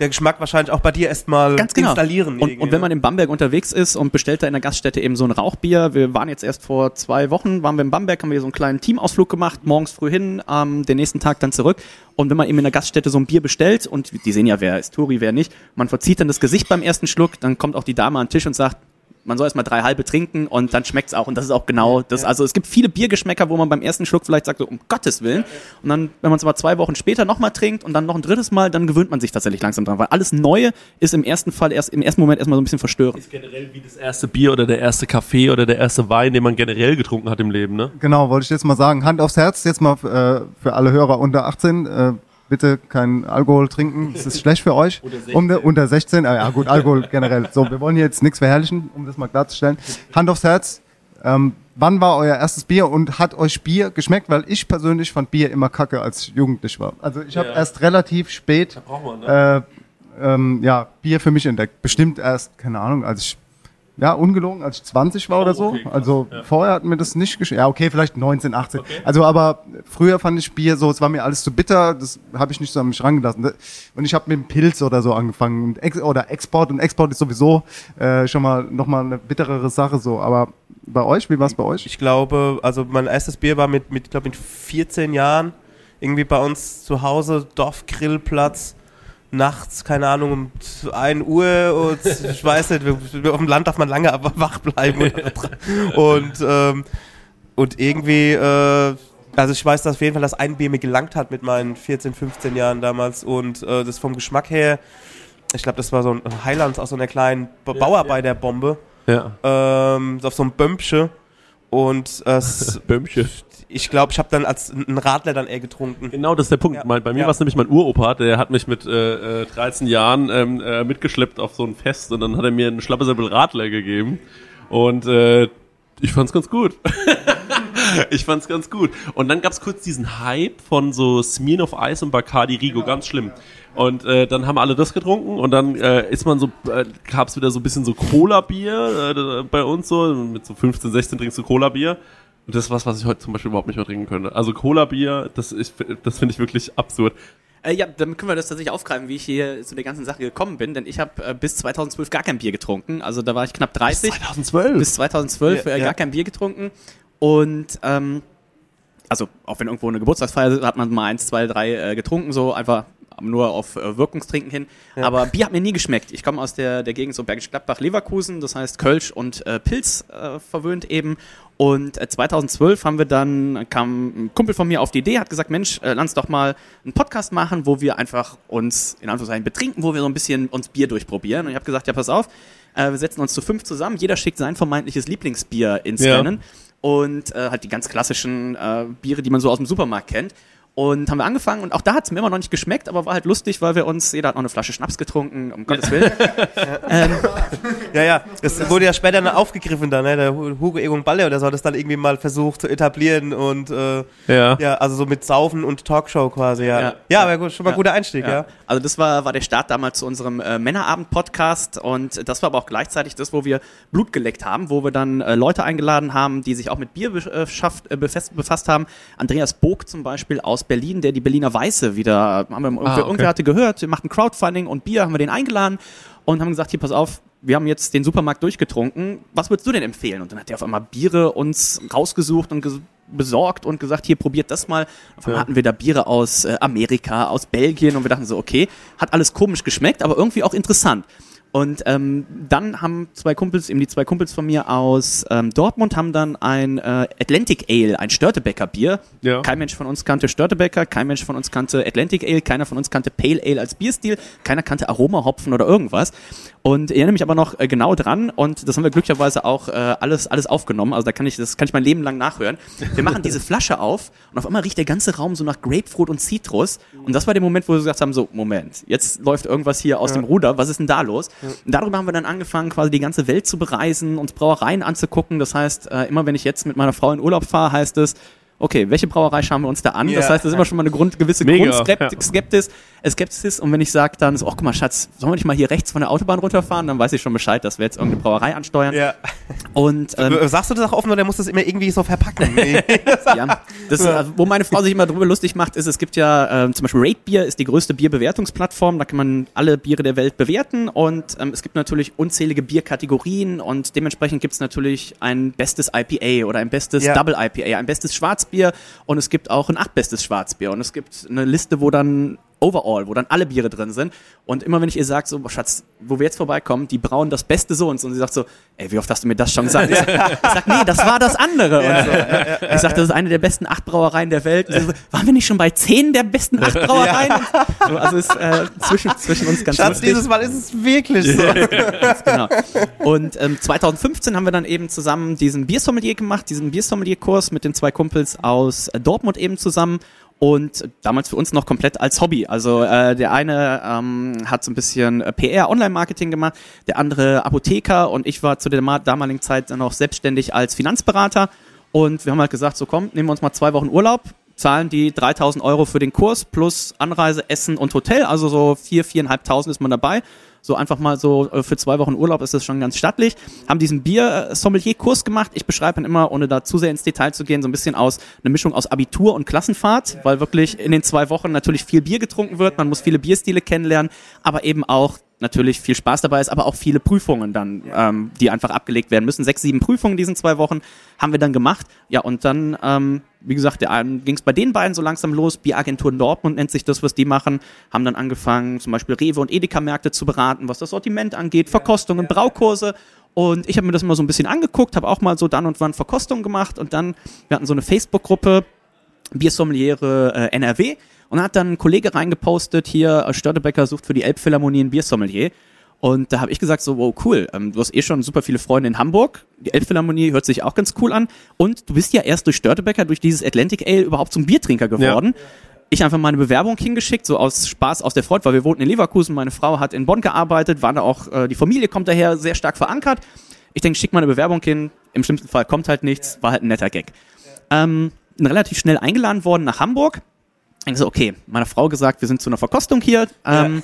der Geschmack wahrscheinlich auch bei dir erstmal Ganz genau. installieren. Und, und wenn ne? man in Bamberg unterwegs ist und bestellt da in der Gaststätte eben so ein Rauchbier, wir waren jetzt erst vor zwei Wochen, waren wir in Bamberg, haben wir so einen kleinen Teamausflug gemacht, morgens früh hin, ähm, den nächsten Tag dann zurück. Und wenn man eben in der Gaststätte so ein Bier bestellt, und die sehen ja, wer ist Touri, wer nicht, man verzieht dann das Gesicht beim ersten Schluck, dann kommt auch die Dame an den Tisch und sagt, man soll erstmal drei halbe trinken und dann schmeckt's auch. Und das ist auch genau das. Also es gibt viele Biergeschmäcker, wo man beim ersten Schluck vielleicht sagt, so, um Gottes Willen. Und dann, wenn man es aber zwei Wochen später nochmal trinkt und dann noch ein drittes Mal, dann gewöhnt man sich tatsächlich langsam dran. Weil alles Neue ist im ersten Fall erst, im ersten Moment erstmal so ein bisschen verstörend. Ist generell wie das erste Bier oder der erste Kaffee oder der erste Wein, den man generell getrunken hat im Leben, ne? Genau, wollte ich jetzt mal sagen. Hand aufs Herz, jetzt mal äh, für alle Hörer unter 18. Äh, bitte kein Alkohol trinken, das ist schlecht für euch. Unter 16. Um, unter 16, ah, ja gut, Alkohol generell. So, wir wollen hier jetzt nichts verherrlichen, um das mal klarzustellen. Hand aufs Herz, ähm, wann war euer erstes Bier und hat euch Bier geschmeckt? Weil ich persönlich fand Bier immer kacke, als ich jugendlich war. Also ich habe Ja. erst relativ spät man, ne? äh, ähm, ja, Bier für mich entdeckt. Bestimmt erst, keine Ahnung, als ich, ja, ungelogen, als ich 20 war oder so. okay, also ja. vorher hat mir das nicht geschmeckt. Ja, okay, vielleicht 19, 18. Also, aber früher fand ich Bier so, es war mir alles zu bitter, das habe ich nicht so an mich rangelassen. Und ich habe mit dem Pilz oder so angefangen. Und Ex oder Export und Export ist sowieso äh, schon mal nochmal eine bitterere Sache so. Aber bei euch, wie war es bei euch? Ich glaube, also mein erstes Bier war mit, mit glaube mit 14 Jahren irgendwie bei uns zu Hause, Dorfgrillplatz, nachts, keine Ahnung, um 1 Uhr und ich weiß nicht, auf dem Land darf man lange aber wach bleiben. Und, und, ähm, und irgendwie, äh, also ich weiß dass auf jeden Fall, dass ein Bier mir gelangt hat mit meinen 14, 15 Jahren damals und äh, das vom Geschmack her, ich glaube, das war so ein Highlands aus so einer kleinen Ba- Bauarbeiterbombe Ja. ähm, auf so einem Bömpche. Und äh, es- Bömmchen. Ich glaube, ich habe dann als ein Radler dann eher getrunken. Genau, das ist der Punkt. Ja. Bei mir Ja. war es nämlich mein Uropa, der hat mich mit äh, äh, 13 Jahren ähm, äh, mitgeschleppt auf so ein Fest und dann hat er mir einen Schlappersäbel Radler gegeben und äh, ich fand's ganz gut. ich fand's ganz gut. Und dann gab's kurz diesen Hype von so Smirnoff Ice und Bacardi Rigo, ganz schlimm. Und äh, dann haben alle das getrunken und dann äh, ist man so, äh, gab's wieder so ein bisschen so Cola-Bier äh, bei uns so, mit so 15, 16 trinkst du Cola-Bier. Und das ist was, was ich heute zum Beispiel überhaupt nicht mehr trinken könnte. Also Cola-Bier, das, das finde ich wirklich absurd. Äh, ja, dann können wir das tatsächlich aufgreifen, wie ich hier zu der ganzen Sache gekommen bin, denn ich habe äh, bis 2012 gar kein Bier getrunken. Also da war ich knapp 30. 2012? bis 2012 Ja, äh, ja. gar kein Bier getrunken. Und ähm, also auch wenn irgendwo eine Geburtstagsfeier ist, hat man mal eins, zwei, drei äh, getrunken, so einfach nur auf äh, Wirkungstrinken hin. Aber Bier hat mir nie geschmeckt. Ich komme aus der, der Gegend so Bergisch Gladbach, Leverkusen, das heißt Kölsch und äh, Pilz äh, verwöhnt eben. Und äh, 2012 haben wir dann, kam ein Kumpel von mir auf die Idee, hat gesagt, Mensch, äh, lass doch mal einen Podcast machen, wo wir einfach uns in Anführungszeichen betrinken, wo wir so ein bisschen uns Bier durchprobieren. Und ich habe gesagt, ja, pass auf, äh, wir setzen uns zu fünf zusammen, jeder schickt sein vermeintliches Lieblingsbier ins Ja. Rennen und äh, halt die ganz klassischen äh, Biere, die man so aus dem Supermarkt kennt. Und haben wir angefangen und auch da hat es mir immer noch nicht geschmeckt, aber war halt lustig, weil wir uns, jeder hat noch eine Flasche Schnaps getrunken, um Gottes Willen. ähm, Ja, ja, das wurde ja später dann aufgegriffen dann, ne? Der Hu- Hugo Egon Balle oder so hat das dann irgendwie mal versucht zu etablieren und äh, Ja. ja, also so mit Saufen und Talkshow quasi, ja. Ja. Ja, aber gut, schon mal Ja. guter Einstieg, ja. Also das war, war der Start damals zu unserem äh, Männerabend-Podcast und das war aber auch gleichzeitig das, wo wir Blut geleckt haben, wo wir dann äh, Leute eingeladen haben, die sich auch mit Bier beschafft, äh, befasst, befasst haben. Andreas Bog zum Beispiel aus Berlin, der die Berliner Weiße wieder, haben wir, irgendwer, okay. irgendwer hatte gehört, wir machten Crowdfunding und Bier, haben wir den eingeladen und haben gesagt, hier, pass auf, wir haben jetzt den Supermarkt durchgetrunken, was würdest du denn empfehlen? Und dann hat er auf einmal Biere uns rausgesucht und ges- besorgt und gesagt, hier, probiert das mal. Auf einmal hatten wir da Biere aus äh, Amerika, aus Belgien und wir dachten so, okay, hat alles komisch geschmeckt, aber irgendwie auch interessant. Und ähm, dann haben zwei Kumpels, eben die zwei Kumpels von mir aus ähm, Dortmund, haben dann ein äh, Atlantic Ale, ein Störtebecker Bier. Ja. Kein Mensch von uns kannte Störtebecker, kein Mensch von uns kannte Atlantic Ale, keiner von uns kannte Pale Ale als Bierstil, keiner kannte Aromahopfen oder irgendwas. Und ich erinnere mich aber noch äh, genau dran und das haben wir glücklicherweise auch äh, alles, alles aufgenommen. Also da kann ich, das kann ich mein Leben lang nachhören. Wir machen diese Flasche auf und auf einmal riecht der ganze Raum so nach Grapefruit und Zitrus. Und das war der Moment, wo wir gesagt haben, so, Moment, jetzt läuft irgendwas hier aus dem Ruder, was ist denn da los? Und darüber haben wir dann angefangen, quasi die ganze Welt zu bereisen, uns Brauereien anzugucken. Das heißt, äh, immer wenn ich jetzt mit meiner Frau in Urlaub fahre, heißt es, okay, welche Brauerei schauen wir uns da an? Ja. Das heißt, das ist immer schon mal eine Grund, gewisse Mega, Grundskeptis, ja. Skeptis, Skepsis. Und wenn ich sage dann so, oh, guck mal, Schatz, sollen wir nicht mal hier rechts von der Autobahn runterfahren? Dann weiß ich schon Bescheid, dass wir jetzt irgendeine Brauerei ansteuern. Ja. Und ähm, Äh, Sagst du das auch offen oder musst du das immer irgendwie so verpacken? Nee. ja, das, also, wo meine Frau sich immer drüber lustig macht, ist, es gibt ja ähm, zum Beispiel Rate Beer ist die größte Bierbewertungsplattform, da kann man alle Biere der Welt bewerten und ähm, es gibt natürlich unzählige Bierkategorien und dementsprechend gibt es natürlich ein bestes IPA oder ein bestes Ja. Double IPA, ein bestes Schwarzbier und es gibt auch ein achtbestes Schwarzbier. Und es gibt eine Liste, wo dann Overall, wo dann alle Biere drin sind. Und immer wenn ich ihr sage, so, Schatz, wo wir jetzt vorbeikommen, die brauen das Beste so und so. Und sie sagt so, ey, wie oft hast du mir das schon gesagt? Ich sag, ich sag nee, das war das andere. und so? Ich sag, das ist eine der besten acht Brauereien der Welt. So, waren wir nicht schon bei zehn der besten acht Brauereien? So, also ist äh, zwischen, zwischen uns ganz Schatz, lustig. dieses Mal ist es wirklich so. genau. Und ähm, 2015 haben wir dann eben zusammen diesen Biersommelier gemacht, diesen Biersommelier-Kurs mit den zwei Kumpels aus Dortmund eben zusammen. Und damals für uns noch komplett als Hobby. Also äh, der eine ähm, hat so ein bisschen äh, PR, Online-Marketing gemacht, der andere Apotheker und ich war zu der ma- damaligen Zeit dann noch selbstständig als Finanzberater. Und wir haben halt gesagt, so komm, nehmen wir uns mal zwei Wochen Urlaub, zahlen die 3000 Euro für den Kurs plus Anreise, Essen und Hotel. Also so vier, viereinhalbtausend ist man dabei. So einfach mal so äh, für zwei Wochen Urlaub ist das schon ganz stattlich. Haben diesen Bier-Sommelier-Kurs gemacht. Ich beschreibe ihn immer, ohne da zu sehr ins Detail zu gehen, so ein bisschen aus eine Mischung aus Abitur und Klassenfahrt, weil wirklich in den zwei Wochen natürlich viel Bier getrunken wird. Man muss viele Bierstile kennenlernen, aber eben auch natürlich viel Spaß dabei ist, aber auch viele Prüfungen dann, ähm, die einfach abgelegt werden müssen. Sechs, sieben Prüfungen in diesen zwei Wochen haben wir dann gemacht. Ja, und dann, ähm, wie gesagt, ging es bei den beiden so langsam los. Bieragentur Dortmund nennt sich das, was die machen. Haben dann angefangen, zum Beispiel Rewe und Edeka-Märkte zu beraten, was das Sortiment angeht, Verkostungen, Braukurse. Und ich habe mir das mal so ein bisschen angeguckt, habe auch mal so dann und wann Verkostungen gemacht. Und dann, wir hatten so eine Facebook-Gruppe, Biersommeliere äh, NRW. Und da hat dann ein Kollege reingepostet, hier, äh, Störtebecker sucht für die Elbphilharmonie einen Biersommelier. Und da habe ich gesagt, so, wow, cool, ähm, du hast eh schon super viele Freunde in Hamburg. Die Elbphilharmonie hört sich auch ganz cool an. Und du bist ja erst durch Störtebecker, durch dieses Atlantic Ale überhaupt zum Biertrinker geworden. Ich einfach meine Bewerbung hingeschickt, so aus Spaß, aus der Freude, weil wir wohnten in Leverkusen, meine Frau hat in Bonn gearbeitet, war da auch, äh, die Familie kommt daher sehr stark verankert. Ich denke, schick mal eine Bewerbung hin, im schlimmsten Fall kommt halt nichts, war halt ein netter Gag. Ähm, relativ schnell eingeladen worden nach Hamburg. Ich so, okay, meiner Frau gesagt, wir sind zu einer Verkostung hier. Ähm,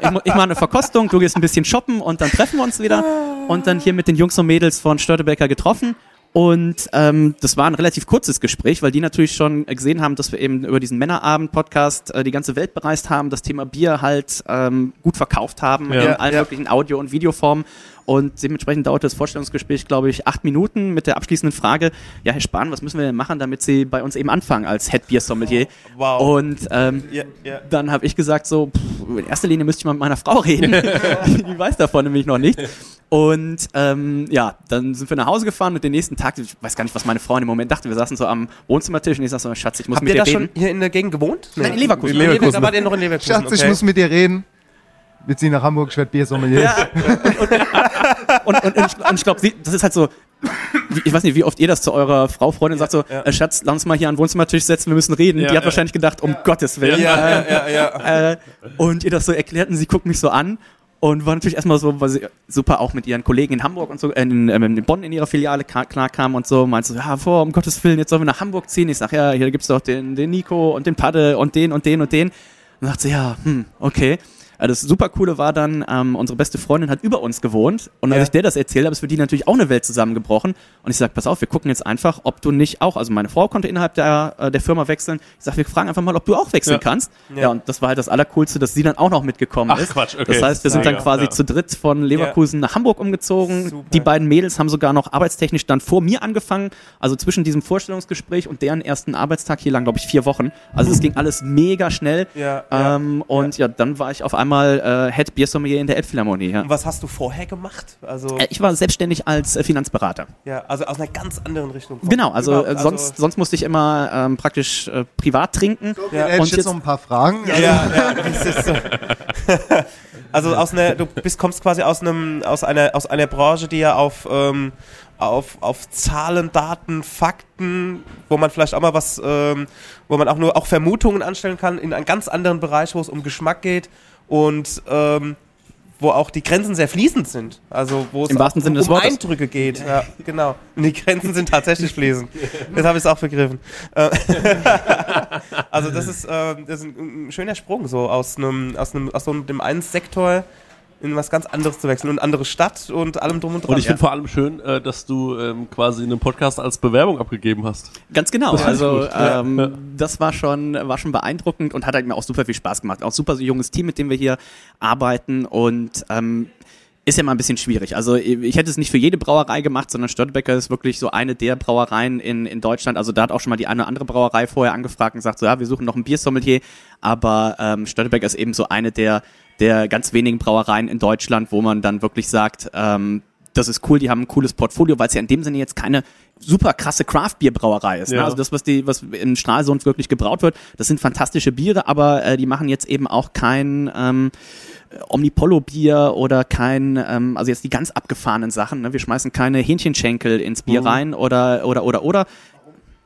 ich, mu- ich mache eine Verkostung, du gehst ein bisschen shoppen und dann treffen wir uns wieder. Und dann hier mit den Jungs und Mädels von Störtebecker getroffen. Und ähm, das war ein relativ kurzes Gespräch, weil die natürlich schon gesehen haben, dass wir eben über diesen Männerabend-Podcast äh, die ganze Welt bereist haben, das Thema Bier halt ähm, gut verkauft haben Ja. in allen Ja. möglichen Audio- und Videoformen. Und dementsprechend dauerte das Vorstellungsgespräch, glaube ich, acht Minuten mit der abschließenden Frage, ja, Herr Spahn, was müssen wir denn machen, damit Sie bei uns eben anfangen als Head Beer Sommelier? Wow. Und ähm, Ja, ja. dann habe ich gesagt, so, pff, in erster Linie müsste ich mal mit meiner Frau reden. die weiß davon nämlich noch nicht. Und ähm, ja, dann sind wir nach Hause gefahren und den nächsten Tag, ich weiß gar nicht, was meine Frau in dem Moment dachte, wir saßen so am Wohnzimmertisch und ich sag so, Schatz, ich muss Habt mit ihr dir da reden. schon hier in der Gegend gewohnt? Nee. Nein, in Leverkusen. In Leverkusen. Da wart ihr noch in Leverkusen. Schatz, ich okay. muss mit dir reden. Mit sie nach Hamburg, ich werde Biersommelier. Ja, und, und, und ich, und ich glaube, das ist halt so, ich weiß nicht, wie oft ihr das zu eurer Frau, Freundin sagt, so, äh, Schatz, lass uns mal hier an den Wohnzimmertisch setzen, wir müssen reden. Ja, die hat ja. wahrscheinlich gedacht, um Gottes Willen. Ja, Äh, ja, ja, ja. äh, und ihr das so erklärt und sie guckt mich so an und war natürlich erstmal so, weil sie super auch mit ihren Kollegen in Hamburg und so, äh, in, ähm, in Bonn in ihrer Filiale klar kam und so, meinte so, ja, vor, um Gottes Willen, jetzt sollen wir nach Hamburg ziehen. Ich sag, ja, hier gibt's doch den, den Nico und den Padde und den und den und den. Und sagt sie, ja, hm, okay. Äh, Das super coole war dann, ähm, unsere beste Freundin hat über uns gewohnt und als Ja. ich der das erzählt habe, ist für die natürlich auch eine Welt zusammengebrochen und ich sag, pass auf, wir gucken jetzt einfach, ob du nicht auch, also meine Frau konnte innerhalb der, äh, der Firma wechseln, ich sag, wir fragen einfach mal, ob du auch wechseln Ja. kannst. Ja. Ja. und das war halt das Allercoolste, dass sie dann auch noch mitgekommen Ach, ist. Quatsch, okay. Das heißt, wir sind dann quasi zu dritt von Leverkusen nach Hamburg umgezogen. Super. Die beiden Mädels haben sogar noch arbeitstechnisch dann vor mir angefangen. Also zwischen diesem Vorstellungsgespräch und deren ersten Arbeitstag hier lang, glaube ich, vier Wochen. Also es ging alles mega schnell. Ja, ja, ähm, und ja. dann war ich auf einmal äh, Head Biersommelier in der Elbphilharmonie. Ja. Und was hast du vorher gemacht? Also, Äh, Ich war selbstständig als äh, Finanzberater. ja, also aus einer ganz anderen Richtung. Genau, also, äh, sonst, sonst musste ich immer ähm, praktisch äh, privat trinken. Ja, Und jetzt jetzt- noch ein paar Fragen. Ja, ja, das ist so. Also aus einer, du bist, kommst quasi aus einem, aus einer, aus einer Branche, die ja auf, ähm, auf, auf Zahlen, Daten, Fakten, wo man vielleicht auch mal was, ähm, wo man auch nur auch Vermutungen anstellen kann, in einen ganz anderen Bereich, wo es um Geschmack geht und ähm, wo auch die Grenzen sehr fließend sind. Also wo es Im wahrsten Sinne um Wortes. Eindrücke geht. Ja, genau. Und die Grenzen sind tatsächlich fließend. Jetzt habe ich es auch begriffen. Äh, also das ist, äh, das ist ein, ein schöner Sprung, so aus einem, aus einem, aus so dem einen Sektor in was ganz anderes zu wechseln und andere Stadt und allem drum und dran. Und ich finde vor allem schön, äh, dass du ähm, quasi einen Podcast als Bewerbung abgegeben hast. Ganz genau. Das Also ähm, ja. das war schon, war schon beeindruckend und hat halt mir auch super viel Spaß gemacht. Auch super junges Team, mit dem wir hier arbeiten und ähm, ist ja mal ein bisschen schwierig. Also ich hätte es nicht für jede Brauerei gemacht, sondern Störtebecker ist wirklich so eine der Brauereien in, in Deutschland. Also da hat auch schon mal die eine oder andere Brauerei vorher angefragt und gesagt, so ja, wir suchen noch ein Biersommelier. Aber ähm, Störtebecker ist eben so eine der, der ganz wenigen Brauereien in Deutschland, wo man dann wirklich sagt, ähm, das ist cool, die haben ein cooles Portfolio, weil es ja in dem Sinne jetzt keine super krasse Craft-Bier-Brauerei ist. Ne? Ja. Also das, was die, was in Stralsund wirklich gebraut wird, das sind fantastische Biere, aber äh, die machen jetzt eben auch kein ähm, Omnipollo-Bier oder kein, ähm, also jetzt die ganz abgefahrenen Sachen. Ne? Wir schmeißen keine Hähnchenschenkel ins Bier rein oder oder oder oder.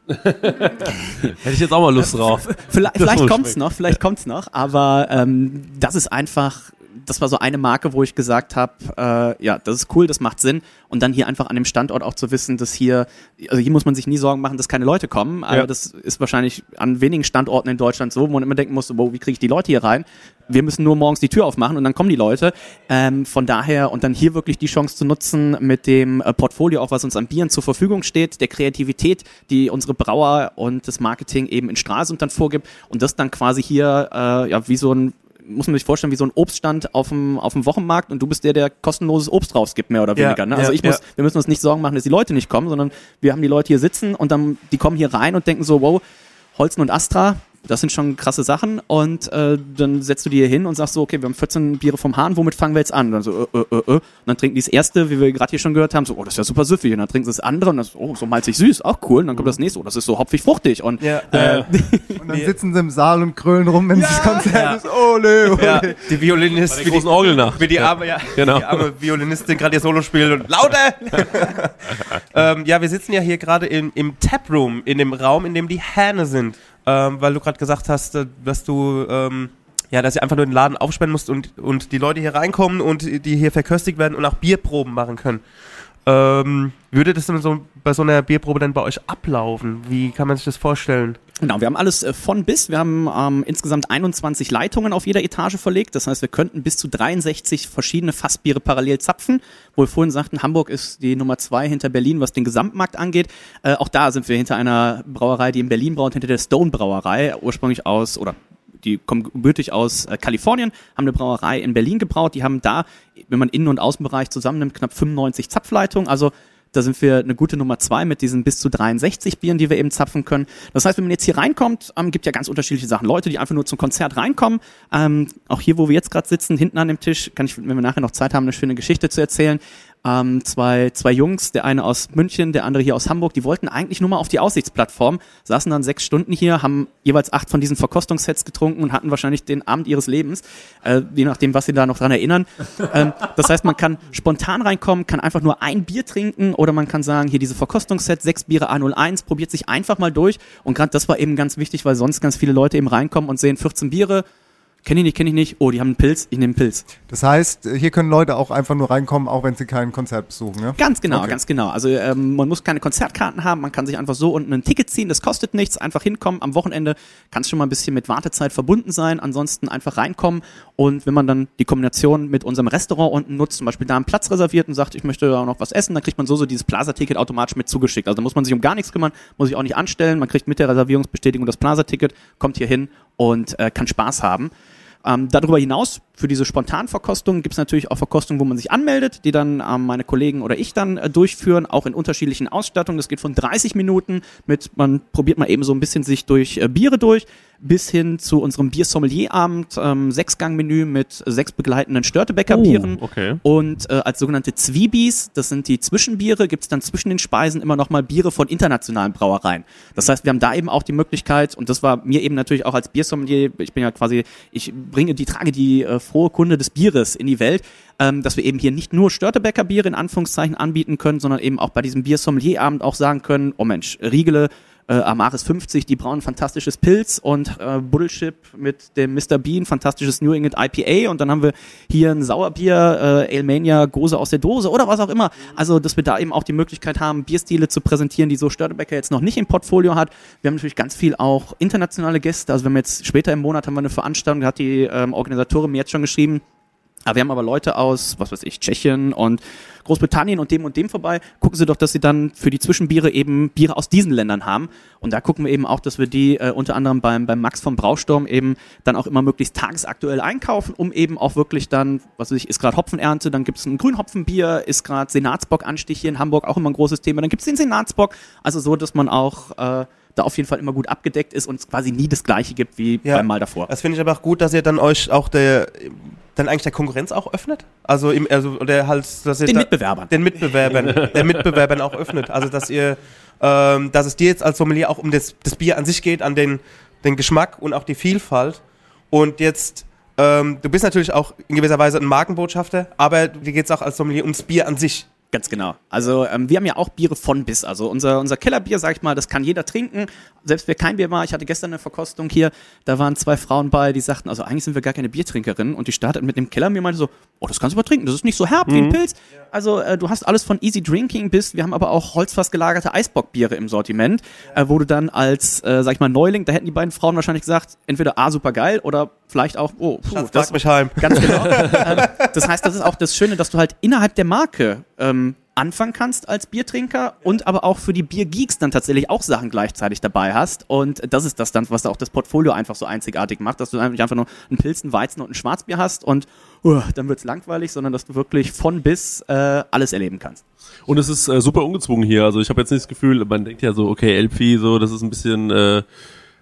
Hätte ich jetzt auch mal Lust drauf. Vielleicht, vielleicht kommt's schmecken. noch, vielleicht kommt's noch, aber ähm, das ist einfach, das war so eine Marke, wo ich gesagt habe, äh, ja, das ist cool, das macht Sinn. Und dann hier einfach an dem Standort auch zu wissen, dass hier, also hier muss man sich nie Sorgen machen, dass keine Leute kommen. Aber Ja. das ist wahrscheinlich an wenigen Standorten in Deutschland so, wo man immer denken muss, wow, wie kriege ich die Leute hier rein? Wir müssen nur morgens die Tür aufmachen und dann kommen die Leute. Ähm, von daher und dann hier wirklich die Chance zu nutzen mit dem äh, Portfolio, auch was uns an Bieren zur Verfügung steht, der Kreativität, die unsere Brauer und das Marketing eben in Stralsund dann vorgibt und das dann quasi hier äh, ja wie so ein muss man sich vorstellen, wie so ein Obststand auf dem, auf dem Wochenmarkt und du bist der, der kostenloses Obst rausgibt, mehr oder Ja, weniger. Ne? Also ja, ich muss, ja. wir müssen uns nicht Sorgen machen, dass die Leute nicht kommen, sondern wir haben die Leute hier sitzen und dann, die kommen hier rein und denken so, wow, Holzen und Astra, das sind schon krasse Sachen und äh, dann setzt du die hier hin und sagst so, okay, wir haben 14 Biere vom Hahn, womit fangen wir jetzt an? Und dann so, äh, äh, äh, äh. Und dann trinken die das erste, wie wir gerade hier schon gehört haben, so, oh, das ist ja super süffig. Und dann trinken sie das andere und das, oh, so malzig süß, auch cool. Und dann kommt das nächste, oh, das ist so hopfig fruchtig. Und Ja. äh, Und dann sitzen sie im Saal und krölen rum, wenn das Konzert ist. Ole, ole. ja, die Violinist, der großen Orgelnacht. wie die arme, ja, Genau. die arme Violinistin gerade ihr Solo spielt und lauter. ähm, ja, wir sitzen ja hier gerade im, im Taproom, in dem Raum, in dem die Hähne sind, ähm, weil du gerade gesagt hast, äh, dass du ähm, ja, dass ihr einfach nur den Laden aufsperren musst und und die Leute hier reinkommen und die hier verköstigt werden und auch Bierproben machen können. Ähm, würde das dann so bei so einer Bierprobe dann bei euch ablaufen? Wie kann man sich das vorstellen? Genau, wir haben alles äh, von bis. Wir haben ähm, insgesamt 21 Leitungen auf jeder Etage verlegt. Das heißt, wir könnten bis zu 63 verschiedene Fassbiere parallel zapfen. Wo wir vorhin sagten, Hamburg ist die Nummer zwei hinter Berlin, was den Gesamtmarkt angeht. Äh, auch da sind wir hinter einer Brauerei, die in Berlin braut, hinter der Stone Brauerei, ursprünglich aus oder die kommen gebürtig aus äh, Kalifornien, haben eine Brauerei in Berlin gebraut. Die haben da, wenn man Innen- und Außenbereich zusammennimmt, knapp 95 Zapfleitungen. Also da sind wir eine gute Nummer zwei mit diesen bis zu 63 Bieren, die wir eben zapfen können. Das heißt, wenn man jetzt hier reinkommt, ähm, gibt ja ganz unterschiedliche Sachen. Leute, die einfach nur zum Konzert reinkommen. Ähm, auch hier, wo wir jetzt gerade sitzen, hinten an dem Tisch, kann ich, wenn wir nachher noch Zeit haben, eine schöne Geschichte zu erzählen. Ähm, zwei, zwei Jungs, der eine aus München, der andere hier aus Hamburg, die wollten eigentlich nur mal auf die Aussichtsplattform, saßen dann sechs Stunden hier, haben jeweils acht von diesen Verkostungssets getrunken und hatten wahrscheinlich den Abend ihres Lebens, äh, je nachdem, was sie da noch dran erinnern. ähm, das heißt, man kann spontan reinkommen, kann einfach nur ein Bier trinken oder man kann sagen, hier diese Verkostungssets, sechs Biere A01, probiert sich einfach mal durch. Und gerade das war eben ganz wichtig, weil sonst ganz viele Leute eben reinkommen und sehen 14 Biere, kenne ich nicht, kenne ich nicht, oh, die haben einen Pilz, ich nehme einen Pilz. Das heißt, hier können Leute auch einfach nur reinkommen, auch wenn sie kein Konzert besuchen. Ja? Ganz genau, Okay. ganz genau. Also ähm, man muss keine Konzertkarten haben, man kann sich einfach so unten ein Ticket ziehen, das kostet nichts, einfach hinkommen. Am Wochenende kann es schon mal ein bisschen mit Wartezeit verbunden sein, ansonsten einfach reinkommen und wenn man dann die Kombination mit unserem Restaurant unten nutzt, zum Beispiel da einen Platz reserviert und sagt, ich möchte da noch was essen, dann kriegt man so so dieses Plaza-Ticket automatisch mit zugeschickt. Also da muss man sich um gar nichts kümmern, muss sich auch nicht anstellen, man kriegt mit der Reservierungsbestätigung das Plaza-Ticket, kommt hier hin und äh, kann Spaß haben. Ähm, darüber hinaus, für diese Spontanverkostung gibt es natürlich auch Verkostungen, wo man sich anmeldet, die dann ähm, meine Kollegen oder ich dann äh, durchführen, auch in unterschiedlichen Ausstattungen. Das geht von 30 Minuten mit, man probiert mal eben so ein bisschen sich durch äh, Biere durch, bis hin zu unserem Bier-Sommelier-Abend, ähm, Sechsgang-Menü mit sechs begleitenden Störtebecker-Bieren. Oh, okay. Und äh, als sogenannte Zwiebis, das sind die Zwischenbiere, gibt es dann zwischen den Speisen immer noch mal Biere von internationalen Brauereien. Das heißt, wir haben da eben auch die Möglichkeit, und das war mir eben natürlich auch als Biersommelier, ich bin ja quasi, ich bringe die, trage die äh, frohe Kunde des Bieres in die Welt, ähm, dass wir eben hier nicht nur Störtebecker Biere in Anführungszeichen anbieten können, sondern eben auch bei diesem Biersommelier-Abend auch sagen können, oh Mensch, Riegele, äh, Amaris 50, die brauen fantastisches Pilz und äh, Bullship mit dem Mr. Bean, fantastisches New England IPA und dann haben wir hier ein Sauerbier, äh, Alemania, Gose aus der Dose oder was auch immer. Also, dass wir da eben auch die Möglichkeit haben, Bierstile zu präsentieren, die so Störtebecker jetzt noch nicht im Portfolio hat. Wir haben natürlich ganz viel auch internationale Gäste. Also, wenn wir jetzt später im Monat haben wir eine Veranstaltung, da hat die ähm, Organisatorin mir jetzt schon geschrieben, aber wir haben aber Leute aus, was weiß ich, Tschechien und Großbritannien und dem und dem vorbei. Gucken Sie doch, dass Sie dann für die Zwischenbiere eben Biere aus diesen Ländern haben. Und da gucken wir eben auch, dass wir die äh, unter anderem beim, beim Max vom Brausturm eben dann auch immer möglichst tagesaktuell einkaufen, um eben auch wirklich dann, was weiß ich, ist gerade Hopfenernte, dann gibt es ein Grünhopfenbier, ist gerade Senatsbock-Anstich hier in Hamburg auch immer ein großes Thema, dann gibt es den Senatsbock. Also so, dass man auch äh, da auf jeden Fall immer gut abgedeckt ist und es quasi nie das gleiche gibt wie Ja. beim Mal davor. Das finde ich aber auch gut, dass ihr dann euch auch der dann eigentlich der Konkurrenz auch öffnet. Also im, also oder halt, dass ihr Den da, Mitbewerbern. den Mitbewerbern, der Mitbewerbern auch öffnet. Also dass ihr, ähm, dass es dir jetzt als Sommelier auch um das, das Bier an sich geht, an den, den Geschmack und auch die Vielfalt. Und jetzt, ähm, du bist natürlich auch in gewisser Weise ein Markenbotschafter, aber dir geht es auch als Sommelier ums Bier an sich. Ganz genau. Also ähm, wir haben ja auch Biere von bis. Also unser, unser Kellerbier, sag ich mal, das kann jeder trinken. Selbst wer kein Bier war, ich hatte gestern eine Verkostung hier, da waren zwei Frauen bei, die sagten, also eigentlich sind wir gar keine Biertrinkerinnen. Und die starteten mit dem Kellerbier und meinte so, oh, das kannst du mal trinken, das ist nicht so herb wie ein Pilz. Also äh, du hast alles von Easy Drinking bis, wir haben aber auch holzfass gelagerte Eisbockbiere im Sortiment, äh, wo du dann als, äh, sag ich mal, Neuling, da hätten die beiden Frauen wahrscheinlich gesagt, entweder A, super geil oder vielleicht auch, oh, puh, Schatz, das, trag mich heim. Ganz genau. ähm, das heißt, das ist auch das Schöne, dass du halt innerhalb der Marke ähm, anfangen kannst als Biertrinker und aber auch für die Biergeeks dann tatsächlich auch Sachen gleichzeitig dabei hast. Und das ist das dann, was auch das Portfolio einfach so einzigartig macht, dass du eigentlich einfach nur einen Pilzen, Weizen und ein Schwarzbier hast und uh, dann wird's langweilig, sondern dass du wirklich von bis äh, alles erleben kannst. Und es ist äh, super ungezwungen hier. Also ich habe jetzt nicht das Gefühl, man denkt ja so, okay, Elfi, so, das ist ein bisschen, äh,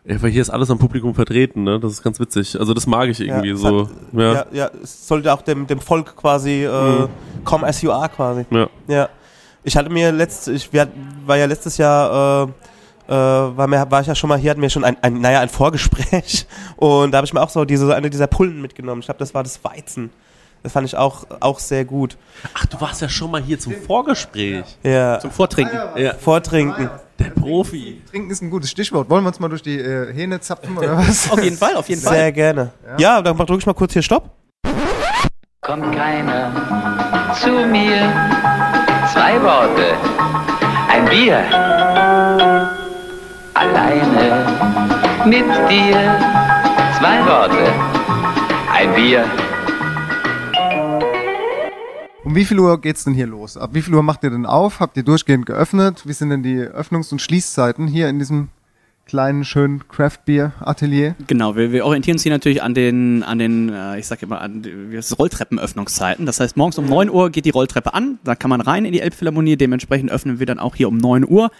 ja, weil hier ist alles am Publikum vertreten, ne? Das ist ganz witzig. Also das mag ich irgendwie es so. hat- ja. Ja. ja, ja, es sollte auch dem, dem Volk quasi äh, come as you are quasi. ja. Ja. Ich hatte mir letzt, ich wir, war ja letztes Jahr, äh, äh, war, mir, war ich ja schon mal hier, hatten wir schon ein, ein naja, ein Vorgespräch und da habe ich mir auch so diese, eine dieser Pullen mitgenommen. Ich glaube, das war das Weizen. Das fand ich auch, auch sehr gut. Ach, du warst ja schon mal hier zum Vorgespräch. Ja, Zum Vortrinken. Ja. Vortrinken. Der Profi. Trinken ist ein gutes Stichwort. Wollen wir uns mal durch die äh, Hähne zapfen oder was? Auf jeden Fall, auf jeden Fall. Sehr gerne. Ja, dann drücke ich mal kurz hier Stopp. kommt keiner zu mir. Zwei Worte, ein Bier. Alleine mit dir. Zwei Worte, ein Bier. Um wie viel Uhr geht's denn hier los? Ab wie viel Uhr macht ihr denn auf? Habt ihr durchgehend geöffnet? Wie sind denn die Öffnungs- und Schließzeiten hier in diesem kleinen, schönen Craft-Bier-Atelier? Genau, wir, wir orientieren uns hier natürlich an den, an den, äh, ich sag immer, an die Rolltreppenöffnungszeiten. Das heißt, morgens um 9 Uhr geht die Rolltreppe an, da kann man rein in die Elbphilharmonie, dementsprechend öffnen wir dann auch hier um 9 Uhr.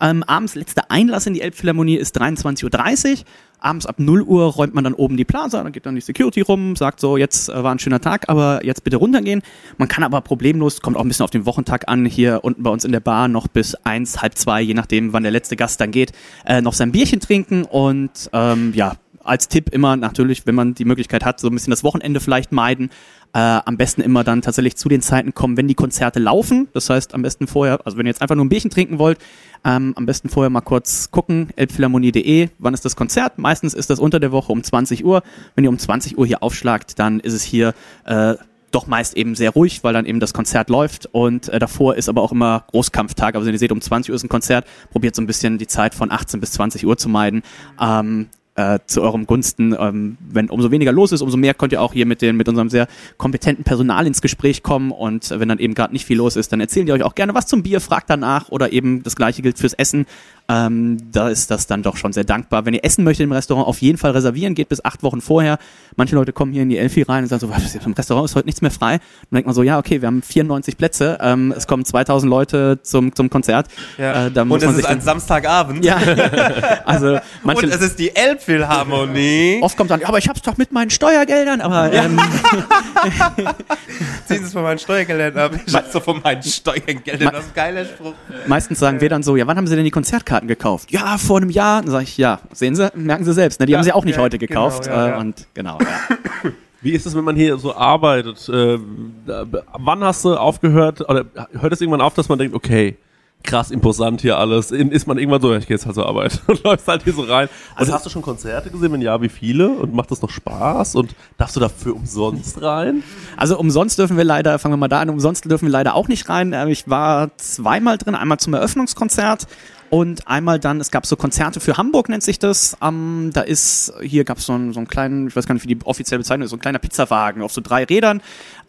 Ähm, abends letzter Einlass in die Elbphilharmonie ist 23.30 Uhr. Abends ab 0 Uhr räumt man dann oben die Plaza, dann geht dann die Security rum, sagt so, jetzt äh, war ein schöner Tag, aber jetzt bitte runtergehen. Man kann aber problemlos, kommt auch ein bisschen auf den Wochentag an, hier unten bei uns in der Bar noch bis eins, halb zwei, je nachdem, wann der letzte Gast dann geht, äh, noch sein Bierchen trinken und ähm, ja, als Tipp immer natürlich, wenn man die Möglichkeit hat, so ein bisschen das Wochenende vielleicht meiden. Äh, am besten immer dann tatsächlich zu den Zeiten kommen, wenn die Konzerte laufen. Das heißt, am besten vorher, also wenn ihr jetzt einfach nur ein Bierchen trinken wollt, ähm, am besten vorher mal kurz gucken, elbphilharmonie.de, wann ist das Konzert? Meistens ist das unter der Woche um 20 Uhr. Wenn ihr um 20 Uhr hier aufschlagt, dann ist es hier äh, doch meist eben sehr ruhig, weil dann eben das Konzert läuft und äh, davor ist aber auch immer Großkampftag. Also wenn ihr seht, um 20 Uhr ist ein Konzert, probiert so ein bisschen die Zeit von 18 bis 20 Uhr zu meiden. Ähm, äh, zu eurem Gunsten. Ähm, wenn umso weniger los ist, umso mehr könnt ihr auch hier mit, den, mit unserem sehr kompetenten Personal ins Gespräch kommen. Und wenn dann eben gerade nicht viel los ist, dann erzählen die euch auch gerne was zum Bier, fragt danach oder eben das gleiche gilt fürs Essen. Ähm, da ist das dann doch schon sehr dankbar. Wenn ihr essen möchtet im Restaurant, auf jeden Fall reservieren, geht bis acht Wochen vorher. Manche Leute kommen hier in die Elfi rein und sagen so, was, im Restaurant ist heute nichts mehr frei. Und dann denkt man so, ja, okay, wir haben 94 Plätze, ähm, es kommen 2000 Leute zum, zum Konzert. Äh, da muss Und es man ist sich ein dann, Samstagabend. ja, also manche, Und es ist die Elbphilharmonie. Oft kommt dann, ja, aber ich hab's doch mit meinen Steuergeldern, aber ähm, Ziehen Sie es von meinen Steuergeldern ab. Ich hab's so von meinen Steuergeldern. Das ist ein geiler Spruch. meistens sagen wir dann so, ja, wann haben Sie denn die Konzertkarten gekauft? Ja, vor einem Jahr. Dann sage ich, ja, sehen Sie, merken Sie selbst, ne? die Ja, haben Sie auch nicht ja, heute genau, gekauft. ja, äh. Und genau, ja. Wie ist es, wenn man hier so arbeitet? Äh, wann hast du aufgehört, oder hört es irgendwann auf, dass man denkt, okay, krass imposant hier alles. Ist man irgendwann so, ich gehe jetzt halt zur Arbeit und läufst halt hier so rein. Also hast du schon Konzerte gesehen? Wenn ja, wie viele? Und macht das noch Spaß? Und darfst du dafür umsonst rein? Also umsonst dürfen wir leider, fangen wir mal da an, umsonst dürfen wir leider auch nicht rein. Äh, Ich war zweimal drin, einmal zum Eröffnungskonzert und einmal dann, es gab so Konzerte für Hamburg, nennt sich das. Ähm, da ist, hier gab es so einen, so einen kleinen, ich weiß gar nicht, wie die offizielle Bezeichnung ist, so ein kleiner Pizzawagen auf so drei Rädern,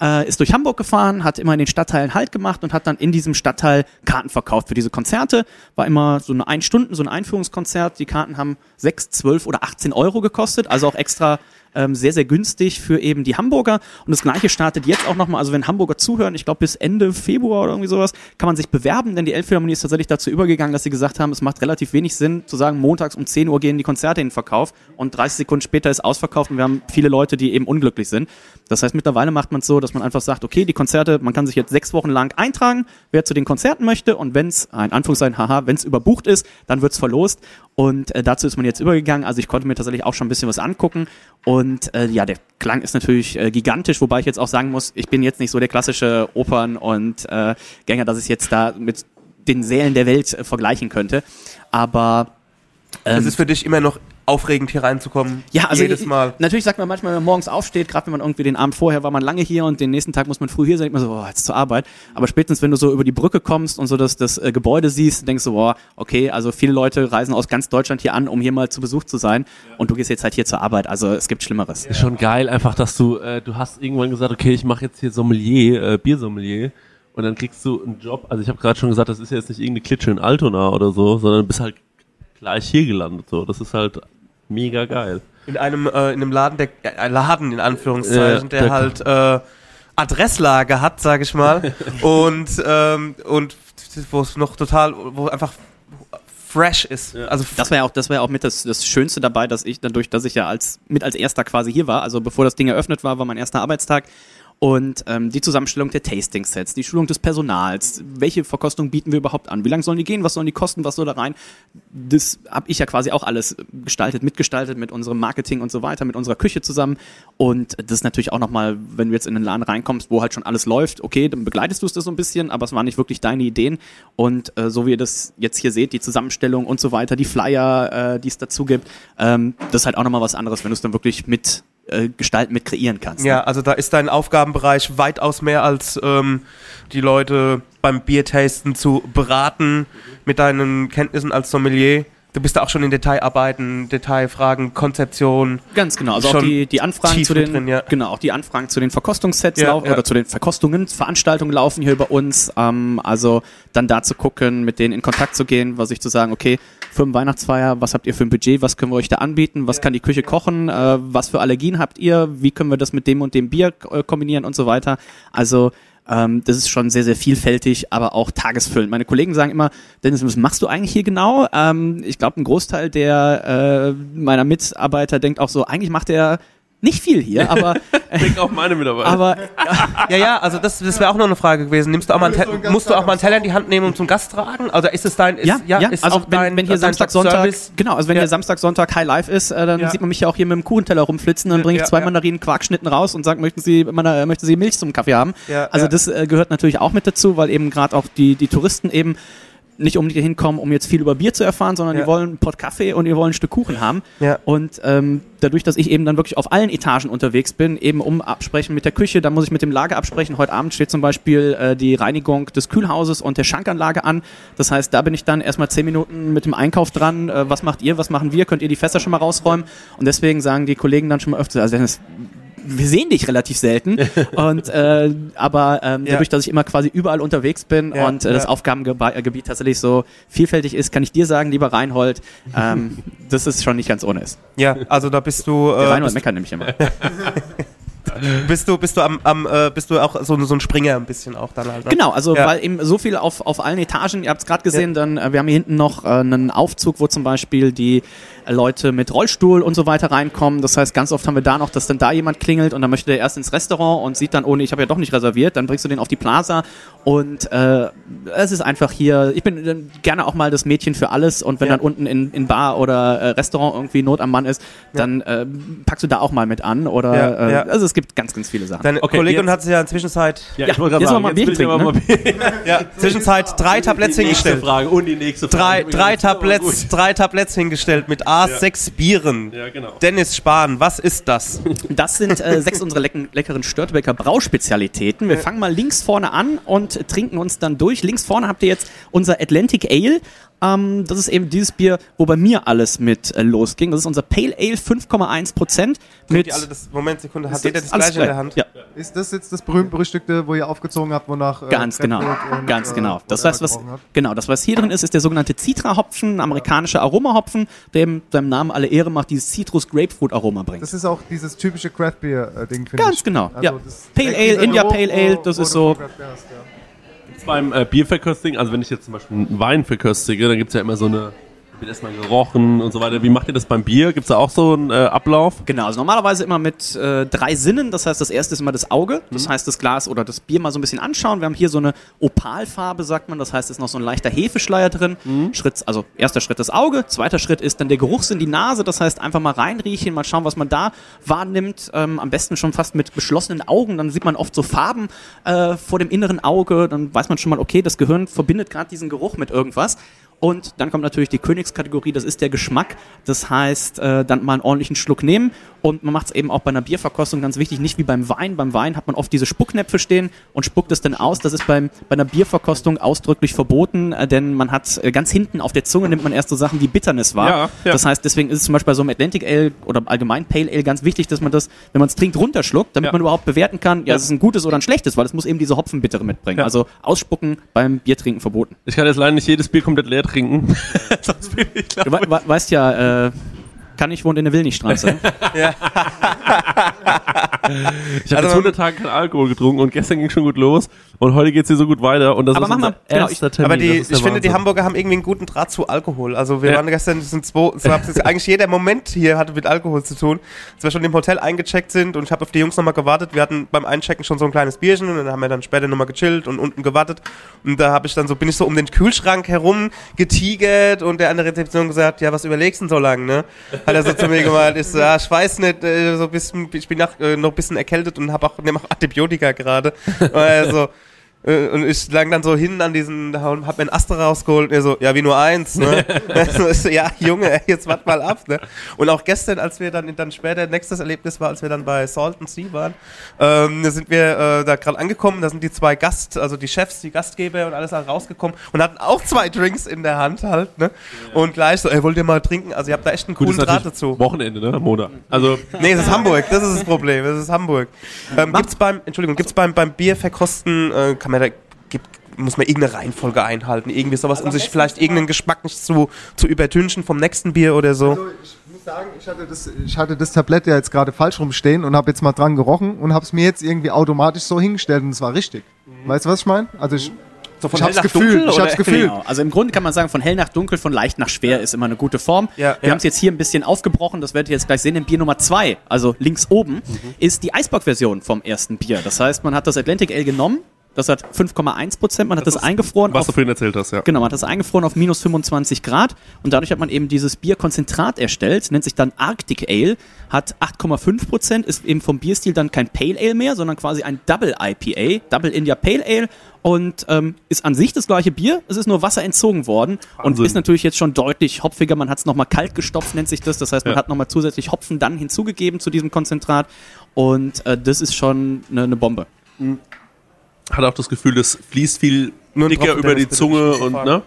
äh, ist durch Hamburg gefahren, hat immer in den Stadtteilen Halt gemacht und hat dann in diesem Stadtteil Karten verkauft für diese Konzerte. War immer so eine ein Stunden, so ein Einführungskonzert. Die Karten haben sechs, zwölf oder 18 Euro gekostet, also auch extra ähm, sehr, sehr günstig für eben die Hamburger. Und das gleiche startet jetzt auch nochmal, also wenn Hamburger zuhören, ich glaube bis Ende Februar oder irgendwie sowas, kann man sich bewerben, denn die Elbphilharmonie ist tatsächlich dazu übergegangen, dass sie gesagt haben, es macht relativ wenig Sinn zu sagen, montags um 10 Uhr gehen die Konzerte in den Verkauf und 30 Sekunden später ist ausverkauft und wir haben viele Leute, die eben unglücklich sind. Das heißt, mittlerweile macht man es so, dass man einfach sagt, okay, die Konzerte, man kann sich jetzt sechs Wochen lang eintragen, wer zu den Konzerten möchte und wenn es, ein Anführungszeichen, haha, wenn es überbucht ist, dann wird's verlost und äh, dazu ist man jetzt übergegangen. Also ich konnte mir tatsächlich auch schon ein bisschen was angucken und äh, ja, der Klang ist natürlich äh, gigantisch, wobei ich jetzt auch sagen muss, ich bin jetzt nicht so der klassische Opern- und äh, Gänger, dass ich jetzt da mit den Sälen der Welt äh, vergleichen könnte. Aber Es ist für dich immer noch aufregend, hier reinzukommen. ja, also jedes ich- Mal. Natürlich sagt man manchmal, wenn man morgens aufsteht, gerade wenn man irgendwie den Abend vorher war man lange hier und den nächsten Tag muss man früh hier sein, denkt man so, boah, jetzt zur Arbeit. Aber spätestens, wenn du so über die Brücke kommst und so das, das äh, Gebäude siehst, denkst du, boah, okay, also viele Leute reisen aus ganz Deutschland hier an, um hier mal zu Besuch zu sein. Und du gehst jetzt halt hier zur Arbeit. Also es gibt Schlimmeres. Ist schon geil, einfach, dass du, äh, du hast irgendwann gesagt, okay, ich mache jetzt hier Sommelier, äh, Biersommelier. Und dann kriegst du einen Job. Also ich habe gerade schon gesagt, das ist jetzt nicht irgendeine Klitsche in Altona oder so, sondern du bist halt gleich hier gelandet. So, das ist halt mega geil. In einem, äh, in einem Laden, der, äh, Laden in Anführungszeichen, Ja, der, der- halt äh, Adresslage hat, sag ich mal. und ähm, und wo es noch total, wo einfach fresh ist. Also Das war ja auch, das war ja auch mit das, das Schönste dabei, dass ich dadurch, dass ich ja als mit als erster quasi hier war, also bevor das Ding eröffnet war, war mein erster Arbeitstag. Und ähm, die Zusammenstellung der Tasting-Sets, die Schulung des Personals, welche Verkostung bieten wir überhaupt an, wie lange sollen die gehen, was sollen die kosten, was soll da rein, das habe ich ja quasi auch alles gestaltet, mitgestaltet mit unserem Marketing und so weiter, mit unserer Küche zusammen. Und das ist natürlich auch nochmal, wenn du jetzt in den Laden reinkommst, wo halt schon alles läuft, okay, dann begleitest du es das so ein bisschen, aber es waren nicht wirklich deine Ideen. Und äh, so wie ihr das jetzt hier seht, die Zusammenstellung und so weiter, die Flyer, äh, die es dazu gibt, ähm, das ist halt auch nochmal was anderes, wenn du es dann wirklich mit äh, gestalten, mit kreieren kannst. Ja, also da ist dein Aufgabenbereich weitaus mehr als ähm, die Leute beim Biertasten zu beraten mit deinen Kenntnissen als Sommelier. Du bist da auch schon in Detailarbeiten, Detailfragen, Konzeption. Ganz genau. Also auch die, die Anfragen zu den, drin, ja. genau, auch die Anfragen zu den Verkostungssets Ja, laufen ja. oder zu den Verkostungen, Veranstaltungen laufen hier über uns. Ähm, also dann da zu gucken, mit denen in Kontakt zu gehen, was ich zu sagen, okay, Firmenweihnachtsfeier, was habt ihr für ein Budget, was können wir euch da anbieten, was kann die Küche kochen, äh, was für Allergien habt ihr, wie können wir das mit dem und dem Bier äh, kombinieren und so weiter. Also ähm, das ist schon sehr, sehr vielfältig, aber auch tagesfüllend. Meine Kollegen sagen immer, Dennis, was machst du eigentlich hier genau? Ähm, ich glaube, ein Großteil der äh, meiner Mitarbeiter denkt auch so, eigentlich macht er nicht viel hier, aber, Denk auch meine Mitarbeiter. aber Ja, ja, also das, das wäre auch noch eine Frage gewesen. Nimmst du auch mal einen musst du auch mal einen Teller in die Hand nehmen und zum Gast tragen? Also ist es dein, ist, ja, ja, ist also auch wenn, dein, wenn hier dein Samstag, Sonntag, Service? genau, also wenn Ja. hier Samstag, Sonntag High Life ist, äh, dann Ja. sieht man mich ja auch hier mit dem Kuchenteller rumflitzen, dann bringe ich ja, zwei ja. Mandarinen Quarkschnitten raus und sage, möchten Sie, Mana- möchten Sie Milch zum Kaffee haben? Ja, also ja. das äh, gehört natürlich auch mit dazu, weil eben gerade auch die, die Touristen eben nicht um die hinkommen, um jetzt viel über Bier zu erfahren, sondern Ja. die wollen einen Pott Kaffee und die wollen ein Stück Kuchen haben. Ja. Und ähm, dadurch, dass ich eben dann wirklich auf allen Etagen unterwegs bin, eben um absprechen mit der Küche, dann muss ich mit dem Lager absprechen. Heute Abend steht zum Beispiel äh, die Reinigung des Kühlhauses und der Schankanlage an. Das heißt, da bin ich dann erstmal zehn Minuten mit dem Einkauf dran. Äh, was macht ihr, was machen wir? Könnt ihr die Fässer schon mal rausräumen? Und deswegen sagen die Kollegen dann schon mal öfter, also Dennis, wir sehen dich relativ selten. und äh, aber ähm, Ja. dadurch, dass ich immer quasi überall unterwegs bin Ja, und äh, das. Aufgabengebiet tatsächlich so vielfältig ist, kann ich dir sagen, lieber Reinhold, ähm, dass es schon nicht ganz ohne ist. Ja, also da bist du, Der äh, Reinhold bist, meckert nämlich immer. bist du, bist du am, am äh, bist du auch so, so ein Springer ein bisschen auch dann halt. ne? Genau, also Ja. weil eben so viel auf, auf allen Etagen, ihr habt es gerade gesehen, dann äh, wir haben hier hinten noch äh, einen Aufzug, wo zum Beispiel die äh, Leute mit Rollstuhl und so weiter reinkommen. Das heißt, ganz oft haben wir da noch, dass dann da jemand klingelt und dann möchte der erst ins Restaurant und sieht dann, oh nee, ich habe ja doch nicht reserviert, dann bringst du den auf die Plaza und äh, es ist einfach hier, ich bin äh, gerne auch mal das Mädchen für alles und wenn Ja. dann unten in, in Bar oder äh, Restaurant irgendwie Not am Mann ist, dann äh, packst du da auch mal mit an oder Ja, äh, ja. also es gibt ganz, ganz viele Sachen. Deine Okay, Kollegin jetzt- hat sich ja in der Zwischenzeit, Ja, Ja, ich wollte gerade jetzt sagen, noch mal jetzt aber mal Bier. ja, Zwischenzeit drei Tablettchen Die nächste gestellt. Frage und die nächste Frage. Drei, drei, Tabletts, drei Tabletts hingestellt mit A6 Bieren. Ja, genau. Dennis Spahn, was ist das? Das sind äh, sechs unserer lecken, leckeren Störtebecker Brauspezialitäten. Wir fangen mal links vorne an und trinken uns dann durch. Links vorne habt ihr jetzt unser Atlantic Ale. Ähm, das ist eben dieses Bier, wo bei mir alles mit äh, losging. Das ist unser Pale Ale, 5,1 Prozent. Mit Die alle das, Moment, Sekunde, hat jeder das alles gleiche in der. Hand? Ja, Ist das jetzt das berühmt-berüchtigte, wo ihr aufgezogen habt, wonach... äh, ganz genau. Und, Ganz äh, genau. Das heißt, was, genau, das, was hier drin ist, ist der sogenannte Citra-Hopfen, ein amerikanischer Aromahopfen, der eben seinem Namen alle Ehre macht, dieses Citrus-Grapefruit-Aroma bringt. Das ist auch dieses typische Craft-Beer-Ding, finde ich. Ganz genau, ja. das- Pale Ale, India Pale Ale, das ist so- hast, ja. Beim äh, Bierverköstigen, also wenn ich jetzt zum Beispiel einen Wein verköstige, dann gibt es ja immer so eine, wird erstmal gerochen und so weiter. Wie macht ihr das beim Bier? Gibt es da auch so einen äh, Ablauf? Genau, also normalerweise immer mit äh, drei Sinnen. Das heißt, das erste ist immer das Auge. Das heißt, das Glas oder das Bier mal so ein bisschen anschauen. Wir haben hier so eine Opalfarbe, sagt man. Das heißt, es ist noch so ein leichter Hefeschleier drin. Schritt, also erster Schritt das Auge. Zweiter Schritt ist dann der Geruchssinn, die Nase. Das heißt, einfach mal reinriechen, mal schauen, was man da wahrnimmt. Ähm, am besten schon fast mit geschlossenen Augen. Dann sieht man oft so Farben äh, vor dem inneren Auge. Dann weiß man schon mal, okay, das Gehirn verbindet gerade diesen Geruch mit irgendwas. Und dann kommt natürlich die Königskategorie, das ist der Geschmack. Das heißt, äh, dann mal einen ordentlichen Schluck nehmen. Und man macht es eben auch bei einer Bierverkostung ganz wichtig, nicht wie beim Wein. Beim Wein hat man oft diese Spucknäpfe stehen und spuckt es dann aus. Das ist beim, bei einer Bierverkostung ausdrücklich verboten, äh, denn man hat äh, ganz hinten auf der Zunge nimmt man erst so Sachen wie Bitternis wahr. Ja, ja. Das heißt, deswegen ist es zum Beispiel bei so einem Atlantic Ale oder allgemein Pale Ale ganz wichtig, dass man das, wenn man es trinkt, runterschluckt, damit Ja. man überhaupt bewerten kann, ja, es ist ein gutes oder ein schlechtes, weil es muss eben diese Hopfenbittere mitbringen. Also ausspucken beim Biertrinken verboten. Ich kann jetzt leider nicht jedes Bier komplett leer trinken. Sonst bin ich Du we we weißt ja, äh, kann ich wohnt in der Willnichstraße. Ich habe Also jetzt 100 Tage keinen Alkohol getrunken und gestern ging schon gut los und heute geht's hier so gut weiter und das Aber ist mach unser mal, genau, erster ich- Termin. Aber die, ich finde, die. Hamburger haben irgendwie einen guten Draht zu Alkohol. Also wir Ja. waren gestern sind zwei, so eigentlich jeder Moment hier hatte mit Alkohol zu tun. Als wir schon im Hotel eingecheckt sind und ich habe auf die Jungs nochmal gewartet. Wir hatten beim Einchecken schon so ein kleines Bierchen und dann haben wir dann später nochmal gechillt und unten gewartet. Und da habe ich dann so, bin ich so um den Kühlschrank herum getigert und der an der Rezeption gesagt, ja, was überlegst du denn so lang, ne? Hat er so zu mir gemeint, ich so, ja, ich weiß nicht, äh, so bisschen, ich bin nach, äh, noch ein bisschen erkältet und habe auch, nehme auch Antibiotika gerade. Und er so, Und ich lang dann so hin an diesen, hab mir ein Astra rausgeholt und er so, ja, wie nur eins, ne? Ja, Junge, ey, jetzt wart mal ab, ne? Und auch gestern, als wir dann, dann später, nächstes Erlebnis war, als wir dann bei Salt and Sea waren, ähm, da sind wir äh, da gerade angekommen, da sind die zwei Gast, also die Chefs, die Gastgeber und alles halt rausgekommen und hatten auch zwei Drinks in der Hand halt, ne? Und gleich so, ey, wollt ihr mal trinken? Also ihr habt da echt einen Gut, coolen Draht dazu. Wochenende, ne? Montag. Also, Nee, es ist Hamburg, das ist das Problem, es ist Hamburg. Ähm, gibt's beim, Entschuldigung, gibt's beim, beim Bierverkosten, äh, kann man da, gibt, muss man irgendeine Reihenfolge einhalten, irgendwie sowas, um sich vielleicht irgendeinen Geschmack nicht zu, zu übertünchen vom nächsten Bier oder so. Also ich muss sagen, ich hatte das, ich hatte das Tablett ja jetzt gerade falsch rumstehen und habe jetzt mal dran gerochen und habe es mir jetzt irgendwie automatisch so hingestellt und es war richtig. Weißt du, was ich meine? Also ich, So ich hab's gefühlt, ich hab's gefühlt. Genau. Also im Grunde kann man sagen, von hell nach dunkel, von leicht nach schwer ist immer eine gute Form. Ja, Wir ja. haben es jetzt hier ein bisschen aufgebrochen, das werdet ihr jetzt gleich sehen. In Bier Nummer zwei, also links oben, Mhm. ist die Eisbock-Version vom ersten Bier. Das heißt, man hat das Atlantic Ale genommen, das hat 5,1 Prozent, man hat das, eingefroren was auf du vorhin erzählt hast, ja. Genau, man hat das eingefroren auf minus 25 Grad und dadurch hat man eben dieses Bierkonzentrat erstellt, nennt sich dann Arctic Ale, hat 8,5 Prozent, ist eben vom Bierstil dann kein Pale Ale mehr, sondern quasi ein Double IPA, Double India Pale Ale und ähm, ist an sich das gleiche Bier, es ist nur Wasser entzogen worden und Wahnsinn. ist natürlich jetzt schon deutlich hopfiger, man hat es nochmal kalt gestopft, nennt sich das, das heißt, man Ja. hat nochmal zusätzlich Hopfen dann hinzugegeben zu diesem Konzentrat und äh, das ist schon eine ne Bombe. Hat auch das Gefühl, das fließt viel Nur dicker Tropfen, über die. Zunge und, ne?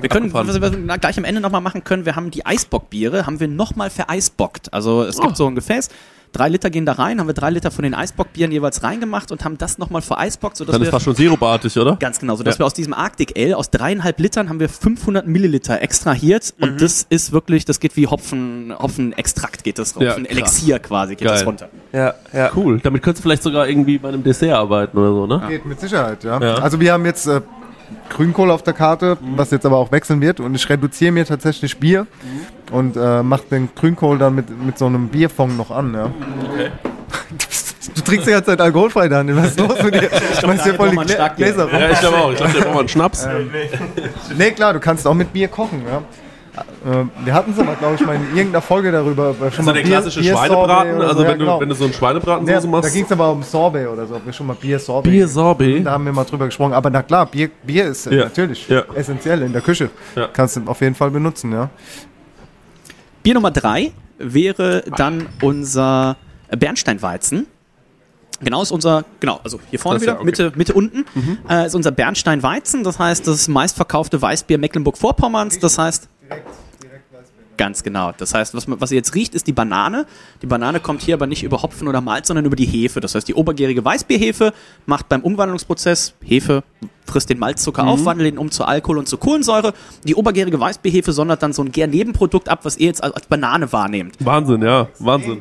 Wir können, was wir gleich am Ende nochmal machen können, wir haben die Eisbockbiere, haben wir nochmal vereisbockt. Also es gibt Oh. so ein Gefäß, drei Liter gehen da rein, haben wir drei Liter von den Eisbockbieren jeweils reingemacht und haben das nochmal vereisbockt, sodass Dann ist wir... fast schon sirupartig, oder? Ganz genau, sodass Ja. wir aus diesem Arctic Ale, aus dreieinhalb Litern, haben wir 500 Milliliter extrahiert Mhm. und das ist wirklich, das geht wie Hopfen, Hopfenextrakt geht das, Ja, Hopfen krass. Elixier quasi geht das Geil. runter. Ja, ja. Cool. Damit könntest du vielleicht sogar irgendwie bei einem Dessert arbeiten oder so, ne? Geht mit Sicherheit, ja. Ja. Also wir haben jetzt äh, Grünkohl auf der Karte, was jetzt aber auch wechseln wird und ich reduziere mir tatsächlich Bier und äh, mache den Grünkohl dann mit, mit so einem Bierfond noch an, ja. Du trinkst die ganze Zeit alkoholfrei, Daniel. Was ist los mit dir? Ich weiß dir voll die Glä Gläser rum. Ja, ich glaube auch. Ich glaube, der braucht mal einen Schnaps. Nee, klar, du kannst auch mit Bier kochen, ja. Äh, wir hatten es aber, glaube ich, mal in irgendeiner Folge darüber. äh, Schon Also mal der Bier- klassische Bier-Sorbet Schweinebraten, also so, ja, wenn, du, genau. wenn du so einen Schweinebraten Ja, so da machst. ging es aber um Sorbet oder so, ob wir schon mal Bier-Sorbet. Bier-Sorbet? Da haben wir mal drüber gesprochen. Aber na klar, Bier, Bier ist Ja. natürlich Ja. essentiell in der Küche. Ja. Kannst du auf jeden Fall benutzen, ja. Bier Nummer drei wäre dann unser Bernsteinweizen. Genau ist unser, genau, also hier vorne Das wieder, ja okay. Mhm. Mitte, Mitte unten, äh, ist unser Bernsteinweizen. Das heißt, das meistverkaufte Weißbier Mecklenburg-Vorpommerns. Das heißt, direkt. Ganz genau. Das heißt, was, was ihr jetzt riecht, ist die Banane. Die Banane kommt hier aber nicht über Hopfen oder Malz, sondern über die Hefe. Das heißt, die obergärige Weißbierhefe macht beim Umwandlungsprozess, Hefe frisst den Malzzucker auf, wandelt ihn um zu Alkohol und zu Kohlensäure. Die obergärige Weißbierhefe sondert dann so ein Gärnebenprodukt ab, was ihr jetzt als, als Banane wahrnehmt. Wahnsinn, ja. Wahnsinn.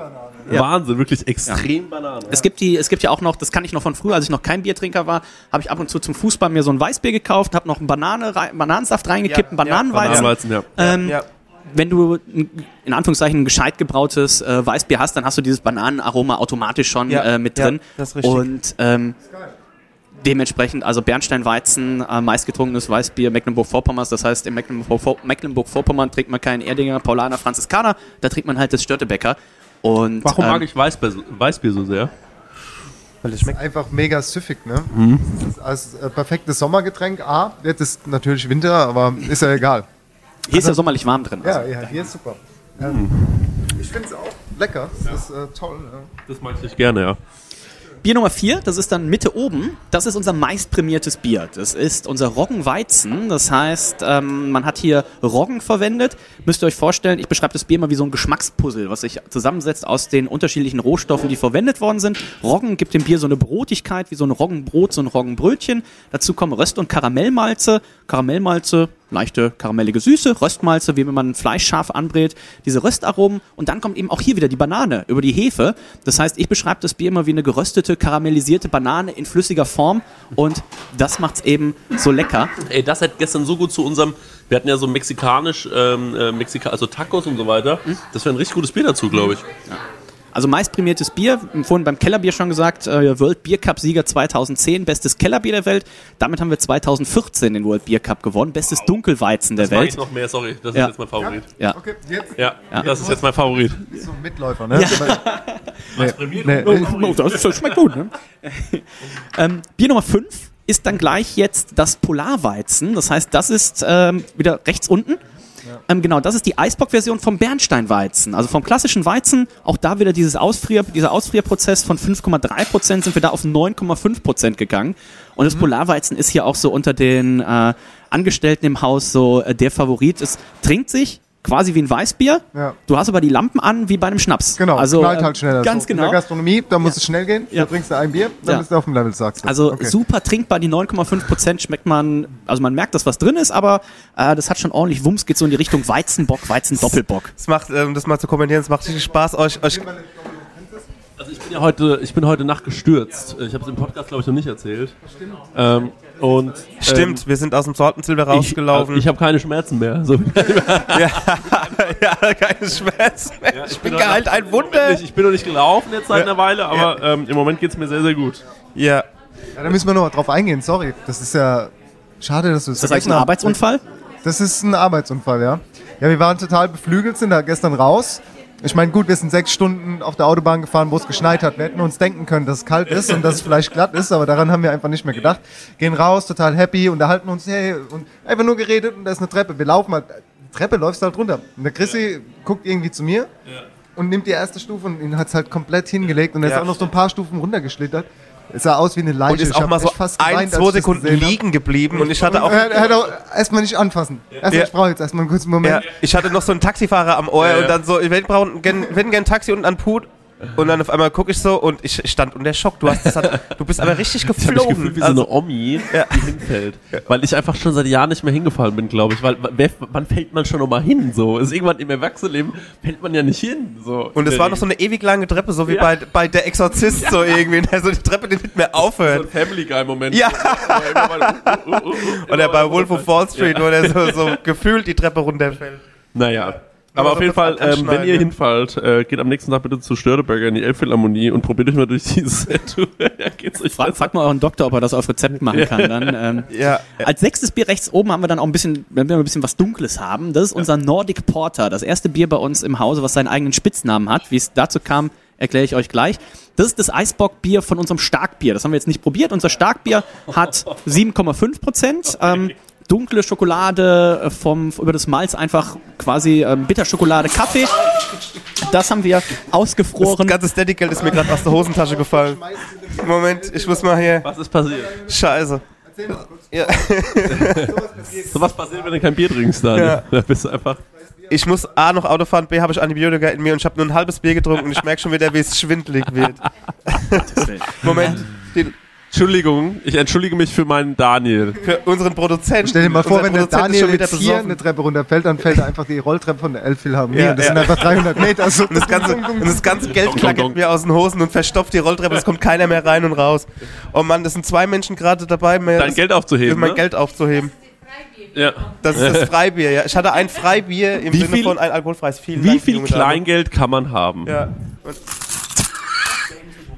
Wahnsinn, wirklich extrem Banane. Es gibt die, es gibt ja auch noch, das kann ich noch von früher, als ich noch kein Biertrinker war, habe ich ab und zu zum Fußball mir so ein Weißbier gekauft, habe noch einen Banane, Bananensaft reingekippt, einen Bananenweizen. Bananenweizen, ja. Ähm, Ja. Wenn du in Anführungszeichen ein gescheit gebrautes äh, Weißbier hast, dann hast du dieses Bananenaroma automatisch schon Ja, äh, mit ja, drin. das ist richtig. Und ähm, dementsprechend, also Bernsteinweizen, äh, meistgetrunkenes Weißbier Mecklenburg-Vorpommers. Das heißt, in Mecklenburg- Mecklenburg-Vorpommern trinkt man keinen Erdinger, Paulaner, Franziskaner, da trinkt man halt das Störtebecker. Und, Warum ähm, mag ich Weißbier, so- Weißbier so sehr? Weil es schmeckt. Einfach mega süffig, ne? Mhm. Das ist als äh, perfektes Sommergetränk. A, jetzt ist natürlich Winter, aber ist ja egal. Hier ist ja sommerlich warm drin. Also. Ja, ja, hier ist super. Ja. Ich finde es auch lecker. Das ist äh, toll. Ja. Das mag ich gerne, ja. Bier Nummer 4, das ist dann Mitte oben. Das ist unser meistprämiertes Bier. Das ist unser Roggenweizen. Das heißt, ähm, man hat hier Roggen verwendet. Müsst ihr euch vorstellen, ich beschreibe das Bier mal wie so ein Geschmackspuzzle, was sich zusammensetzt aus den unterschiedlichen Rohstoffen, die verwendet worden sind. Roggen gibt dem Bier so eine Brotigkeit, wie so ein Roggenbrot, so ein Roggenbrötchen. Dazu kommen Röst- und Karamellmalze. Karamellmalze, leichte karamellige Süße, Röstmalze, wie wenn man Fleisch scharf anbrät, diese Röstaromen und dann kommt eben auch hier wieder die Banane über die Hefe. Das heißt, ich beschreibe das Bier immer wie eine geröstete, karamellisierte Banane in flüssiger Form und das macht's eben so lecker. Ey, das hat gestern so gut zu unserem. Wir hatten ja so mexikanisch, ähm, äh, Mexika, also Tacos und so weiter. Das wäre ein richtig gutes Bier dazu, glaube ich. Also meistprämiertes Bier, vorhin beim Kellerbier schon gesagt, äh, World Beer Cup Sieger 2010, bestes Kellerbier der Welt. Damit haben wir 2014 den World Beer Cup gewonnen, bestes Dunkelweizen der Das Welt. ich noch mehr, sorry. Das Ja. ist jetzt mein Favorit. Ja. Okay, jetzt Ja, das ist jetzt mein Favorit. so ein Mitläufer, ne? Nee, nee, Oh, das, das schmeckt gut, ne? ähm, Bier Nummer 5 ist dann gleich jetzt das Polarweizen. Das heißt, das ist ähm, wieder rechts unten. Ähm, genau, das ist die Eisbock-Version vom Bernsteinweizen. Also vom klassischen Weizen, auch da wieder dieses Ausfrier, dieser Ausfrierprozess von 5,3 Prozent sind wir da auf 9,5 Prozent gegangen. Und das Polarweizen ist hier auch so unter den äh, Angestellten im Haus so äh, der Favorit. Es trinkt sich quasi wie ein Weißbier. Ja. Du hast aber die Lampen an wie bei einem Schnaps. Genau, also knallt äh, halt schneller. Ganz so. In genau. der Gastronomie, da muss es schnell gehen. Ja. Da trinkst du ein Bier, dann Ja. bist du auf dem Level, sagst du. Also Okay. super trinkbar, die 9,5 Prozent schmeckt man, also man merkt, dass was drin ist, aber äh, das hat schon ordentlich Wumms, geht so in die Richtung Weizenbock, Weizen-Doppelbock. Es macht, ähm, das mal zu kommentieren, es macht richtig Spaß, euch, euch Also ich bin ja heute, ich bin heute Nacht gestürzt. Ich habe es im Podcast, glaube ich, noch nicht erzählt. Ähm, und Stimmt, wir sind aus dem Sortensilber Ähm, ich, rausgelaufen. also ich habe keine Schmerzen mehr. So, ja, ja, keine Schmerzen mehr. ich bin geheilt, ein Wunder. ich, ich bin noch nicht gelaufen jetzt seit einer Weile, aber ähm, im Moment geht es mir sehr, sehr gut. Ja, Ja, da müssen wir noch mal drauf eingehen, sorry. Das ist ja schade, dass du es Ist das eigentlich ein Arbeitsunfall? Das ist ein Arbeitsunfall, ja. Ja, wir waren total beflügelt, sind da gestern raus. Ich meine, gut, wir sind sechs Stunden auf der Autobahn gefahren, wo es geschneit hat. Wir hätten uns denken können, dass es kalt ist und dass es vielleicht glatt ist, aber daran haben wir einfach nicht mehr gedacht. Gehen raus, total happy, unterhalten uns, hey, und einfach nur geredet und da ist eine Treppe. Wir laufen halt, die Treppe läufst halt runter. Und der Chrissy guckt irgendwie zu mir und nimmt die erste Stufe und ihn hat es halt komplett hingelegt und er ist Ja. auch noch so ein paar Stufen runtergeschlittert. Es sah aus wie eine Leiche. und ist auch mal so fast ein, zwei Sekunden liegen geblieben und ich hatte auch, Er, er erstmal nicht anfassen. Erstmal, Ja. ich brauche jetzt erstmal einen kurzen Moment. ja, ich hatte noch so einen Taxifahrer am Ohr Ja, und dann so, ich will brauchen gern, wenn gern Taxi unten an Put. Und dann auf einmal gucke ich so und ich stand unter Schock. Du, hast, das hat, du bist aber richtig Ich habe mich geflogen. gefühlt wie so Also, eine Omi, die hinfällt. Weil ich einfach schon seit Jahren nicht mehr hingefallen bin, glaube ich. Weil wer, wann fällt man schon noch mal hin? So ist irgendwann im Erwachsenenleben fällt man ja nicht hin. So und es war noch so eine ewig lange Treppe, so wie Ja. bei, bei Der Exorzist so irgendwie. Also die Treppe, die nicht mehr so ein aufhört. Family Guy Moment. Ja. Oder bei Wolf of Wall Street, wo der so, so gefühlt die Treppe runterfällt. Naja. Aber auf jeden Fall, ähm, wenn ihr hinfallt, äh, geht am nächsten Tag bitte zu Störteberger in die Elbphilharmonie und probiert euch mal durch dieses Set. ja, geht's euch Frag, besser. frag mal euren Doktor, ob er das auf Rezept machen kann. Dann, ähm, Ja, ja. Als sechstes Bier rechts oben haben wir dann auch ein bisschen, wenn wir ein bisschen was Dunkles haben. Das ist unser Nordic Porter, das erste Bier bei uns im Hause, was seinen eigenen Spitznamen hat. Wie es dazu kam, erkläre ich euch gleich. Das ist das Eisbockbier von unserem Starkbier. Das haben wir jetzt nicht probiert. Unser Starkbier hat 7,5 Prozent. Ähm, dunkle Schokolade äh, vom über das Malz einfach quasi ähm, Bitterschokolade, Kaffee. Das haben wir Das ausgefroren. ganze Steady-Geld ist mir gerade aus der Hosentasche gefallen. Moment, ich muss mal hier. Was ist passiert? Scheiße. Ja. So was passiert, wenn du kein Bier trinkst, dann. Ja. Da bist du einfach. Ich muss A noch Auto fahren, B habe ich Antibiotika in mir und ich habe nur ein halbes Bier getrunken und ich merke schon wieder, wie es schwindelig wird. Moment, den, Entschuldigung, ich entschuldige mich für meinen Daniel. für unseren Produzenten. Stell dir mal vor, Unser wenn der Produzent Daniel jetzt hier besoffen. eine Treppe runterfällt, dann fällt er einfach die Rolltreppe von der Elbphilharmonie. Ja, und das ja. sind einfach 300 Meter. So. Und das ganze, und das ganze Geld klackert mir aus den Hosen und verstopft die Rolltreppe. Es kommt keiner mehr rein und raus. Oh Mann, das sind zwei Menschen gerade dabei, mir Dein das- Geld aufzuheben. mein ne? Geld aufzuheben. Ja. Das ist das Freibier, ja. Ich hatte ein Freibier im Wie Sinne viel- von ein alkoholfreies. Vielen Wie Dank, viel Dame. Kleingeld kann man haben? Ja. Und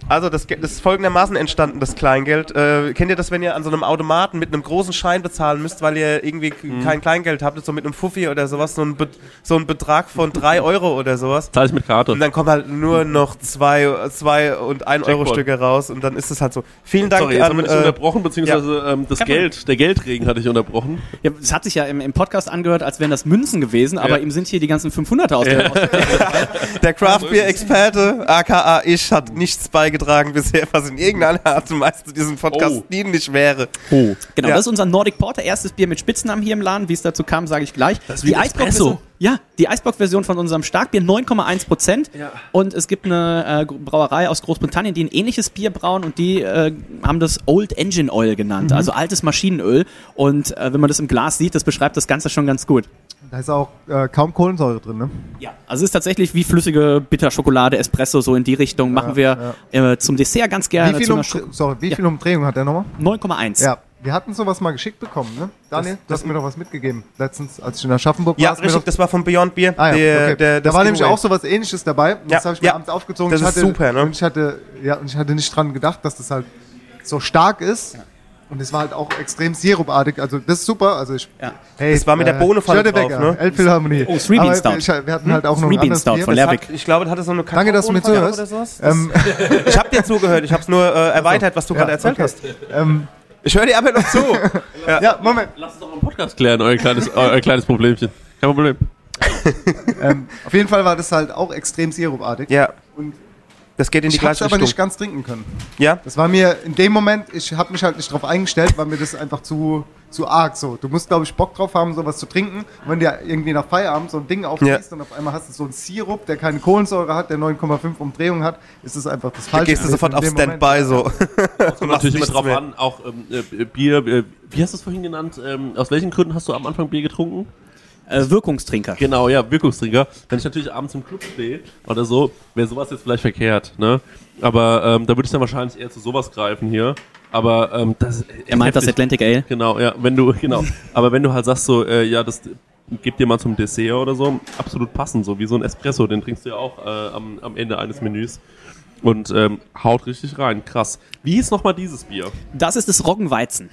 also das, das ist folgendermaßen entstanden, das Kleingeld. Äh, kennt ihr das, wenn ihr an so einem Automaten mit einem großen Schein bezahlen müsst, weil ihr irgendwie Mhm. kein Kleingeld habt, so mit einem Fuffi oder sowas, so ein, Be so ein Betrag von 3 Euro oder sowas. Zahl ich mit Karte. Und dann kommen halt nur noch zwei, zwei und ein Jackpot. Euro Stücke raus und dann ist es halt so. Vielen Dank Sorry, jetzt haben an wir dich äh, unterbrochen, beziehungsweise ähm, das. Geld, der Geldregen hatte ich unterbrochen. Ja, es hat sich ja im, im Podcast angehört, als wären das Münzen gewesen, aber Ja. ihm sind hier die ganzen 500er aus der aus der Craft Beer Experte, aka ich, hat nichts beigetragen bisher, was in irgendeiner Art und Weise zu diesem Podcast Oh. dienlich wäre. Genau, Ja. das ist unser Nordic Porter, erstes Bier mit Spitznamen hier im Laden. Wie es dazu kam, sage ich gleich. Das ist Eisbock-Version- Espresso. Ja, die Eisbock-Version von unserem Starkbier 9,1 Prozent. Und es gibt eine äh, Brauerei aus Großbritannien, die ein ähnliches Bier brauen und die äh, haben das Old Engine Oil genannt, Mhm. also altes Maschinenöl. Und äh, wenn man das im Glas sieht, das beschreibt das Ganze schon ganz gut. Da ist auch äh, kaum Kohlensäure drin, ne? Ja, also es ist tatsächlich wie flüssige Bitterschokolade, Espresso, so in die Richtung. Machen wir Äh, zum Dessert ganz gerne. Wie viel, Umdre sorry, wie viel Umdrehung hat der nochmal? Scho- 9,1. Ja, wir hatten sowas mal geschickt bekommen, ne? Daniel, du hast mir doch was mitgegeben. Letztens, als ich in Aschaffenburg Ja, war. mir richtig, doch- das war von Beyond Beer. Ah, ja, der, okay. der, da das war nämlich auch sowas ähnliches dabei. Ja, das habe ich mir ja. abends aufgezogen. Das ich ist hatte, super, ne? Und ich hatte, ja, und ich hatte nicht dran gedacht, dass das halt so stark ist. Und es war halt auch extrem sirupartig. Also das ist super. Also ich, Ja. hey, Das war mit der Bohnenfalle Störtebecker, drauf, ne? Elbphilharmonie. Oh, Three Bean Stout. Ich, wir hatten halt auch noch Three ein Bean Stout von Das Lerwick. Hat, ich glaube, das hatte so eine Danke, dass du mir zuhörst. Das- Ähm, Ich habe dir zugehört, ich habe es nur äh, erweitert, was du gerade erzählt okay. hast. ähm, Ich höre dir aber noch zu. ja, Moment. Lass uns doch mal im Podcast klären, euer kleines, euer kleines Problemchen. Kein Problem. Ähm, auf jeden Fall war das halt auch extrem sirupartig. ja, Und das geht in die ich gleiche aber Richtung. nicht ganz trinken können. ja, Das war mir in dem Moment, ich habe mich halt nicht drauf eingestellt, weil mir das einfach zu, zu arg so. Du musst, glaube ich, Bock drauf haben, sowas zu trinken. Und wenn du ja irgendwie nach Feierabend so ein Ding aufziehst und auf einmal hast du so einen Sirup, der keine Kohlensäure hat, der 9,5 Umdrehungen hat, ist es einfach das da Falsche. gehst du sofort auf. Standby so. Kommt natürlich immer drauf mehr. an, auch ähm, äh, Bier, äh, wie hast du es vorhin genannt? Ähm, aus welchen Gründen hast du am Anfang Bier getrunken? Äh, Wirkungstrinker. Genau, ja, Wirkungstrinker. Wenn ich natürlich abends im Club stehe oder so, wäre sowas jetzt vielleicht verkehrt, ne? Aber ähm, da würde ich dann wahrscheinlich eher zu sowas greifen hier. Aber ähm, das Er meint das heftig. Atlantic Ale. Genau, ja, wenn du, genau. Aber wenn du halt sagst so, äh, ja, das gib dir mal zum Dessert oder so, absolut passend, so wie so ein Espresso, den trinkst du ja auch äh, am, am Ende eines Menüs. Und ähm, haut richtig rein, krass. Wie hieß nochmal dieses Bier? Das ist das Roggenweizen.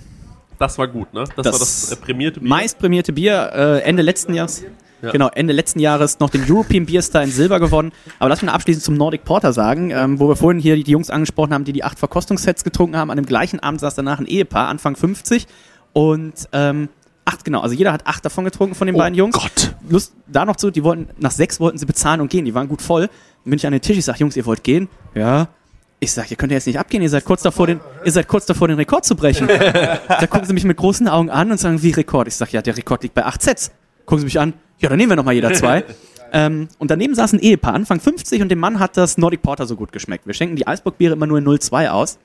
Das war gut, ne? Das, Das war das äh, prämierte Bier. Meist prämierte Bier, äh, Ende letzten Jahres. Ja. Genau, Ende letzten Jahres noch den European Beer Star in Silber gewonnen. Aber lass mich abschließend zum Nordic Porter sagen, ähm, wo wir vorhin hier die Jungs angesprochen haben, die die acht Verkostungssets getrunken haben. An dem gleichen Abend saß danach ein Ehepaar, Anfang 50. Und ähm, acht, genau, also jeder hat acht davon getrunken von den beiden Jungs. Gott. Lust, da noch zu, die wollten, nach sechs wollten sie bezahlen und gehen. Die waren gut voll. Dann bin ich an den Tisch, ich sag, Jungs, ihr wollt gehen? Ja. Ich sag, ihr könnt ja jetzt nicht abgehen, ihr seid kurz davor, den, ihr seid kurz davor, den Rekord zu brechen. da gucken sie mich mit großen Augen an und sagen, wie Rekord? Ich sag, ja, der Rekord liegt bei acht Sets. Gucken sie mich an, ja, dann nehmen wir nochmal jeder zwei. ähm, und daneben saß ein Ehepaar, Anfang 50, und dem Mann hat das Nordic Porter so gut geschmeckt. Wir schenken die Eisbockbiere immer nur in 0,2 aus.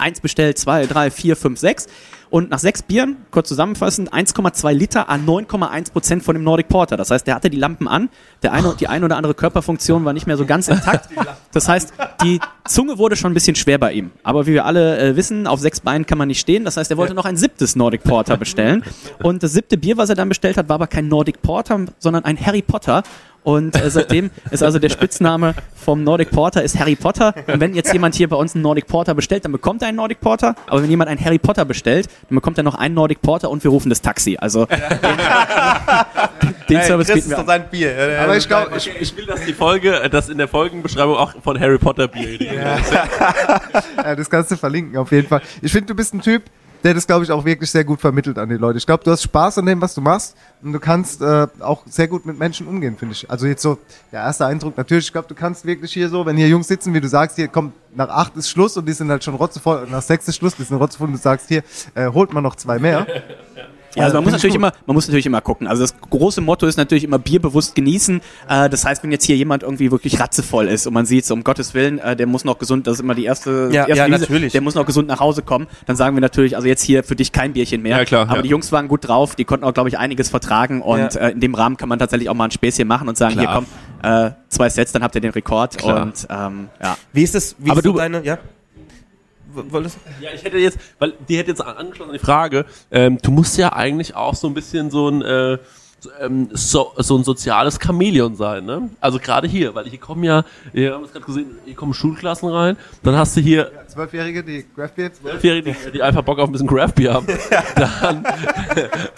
Eins bestellt, zwei, drei, vier, fünf, sechs. Und nach sechs Bieren, kurz zusammenfassend, 1,2 Liter an 9,1 Prozent von dem Nordic Porter. Das heißt, der hatte die Lampen an, der eine, die eine oder andere Körperfunktion war nicht mehr so ganz intakt. Das heißt, die Zunge wurde schon ein bisschen schwer bei ihm. Aber wie wir alle äh, wissen, auf sechs Beinen kann man nicht stehen. Das heißt, er wollte noch ein siebtes Nordic Porter bestellen. Und das siebte Bier, was er dann bestellt hat, war aber kein Nordic Porter, sondern ein Harry Potter. Und äh, seitdem ist also der Spitzname vom Nordic Porter ist Harry Potter. Und wenn jetzt jemand hier bei uns einen Nordic Porter bestellt, dann bekommt er einen Nordic Porter. Aber wenn jemand einen Harry Potter bestellt, dann bekommt er noch einen Nordic Porter und wir rufen das Taxi. Also den, den Service bieten wir an. sein Bier. Aber ich glaube, Ich, ich will, dass die Folge, äh, dass in der Folgenbeschreibung auch von Harry Potter Bier. ja, das kannst du verlinken, auf jeden Fall. Ich finde, du bist ein Typ, der das, glaube ich, auch wirklich sehr gut vermittelt an die Leute. Ich glaube, du hast Spaß an dem, was du machst und du kannst äh, auch sehr gut mit Menschen umgehen, finde ich. Also jetzt so der erste Eindruck, natürlich, ich glaube, du kannst wirklich hier so, wenn hier Jungs sitzen, wie du sagst, hier kommt nach acht ist Schluss und die sind halt schon rotzevoll, nach sechs ist Schluss, die sind rotzevoll und du sagst, hier, äh, holt man noch zwei mehr. Ja, also man muss natürlich gut. immer, man muss natürlich immer gucken. Also das große Motto ist natürlich immer Bier bewusst genießen. Äh, das heißt, wenn jetzt hier jemand irgendwie wirklich ratzevoll ist und man sieht, so, um Gottes Willen, äh, der muss noch gesund, das ist immer die erste, Ja, die erste ja, Devise, natürlich. der muss noch gesund nach Hause kommen. Dann sagen wir natürlich, also jetzt hier für dich kein Bierchen mehr. Ja, klar, Aber ja. die Jungs waren gut drauf, die konnten auch, glaube ich, einiges vertragen und Ja. äh, in dem Rahmen kann man tatsächlich auch mal ein Späßchen machen und sagen, Klar. hier komm, äh, zwei Sets, dann habt ihr den Rekord Klar. und ähm, ja. Wie ist das? Wie Aber ist du- deine, ja? Wolltest Ja, ich hätte jetzt, weil die hätte jetzt angeschlossen an die Frage, ähm, du musst ja eigentlich auch so ein bisschen so ein, äh, so, ähm, so, so ein soziales Chamäleon sein, ne? Also gerade hier, weil hier kommen ja, wir haben es gerade gesehen, hier kommen Schulklassen rein, dann hast du hier Zwölfjährige, die Craft Beer, zwölf. Zwölfjährige, die, die einfach Bock auf ein bisschen Craft Beer haben. Dann,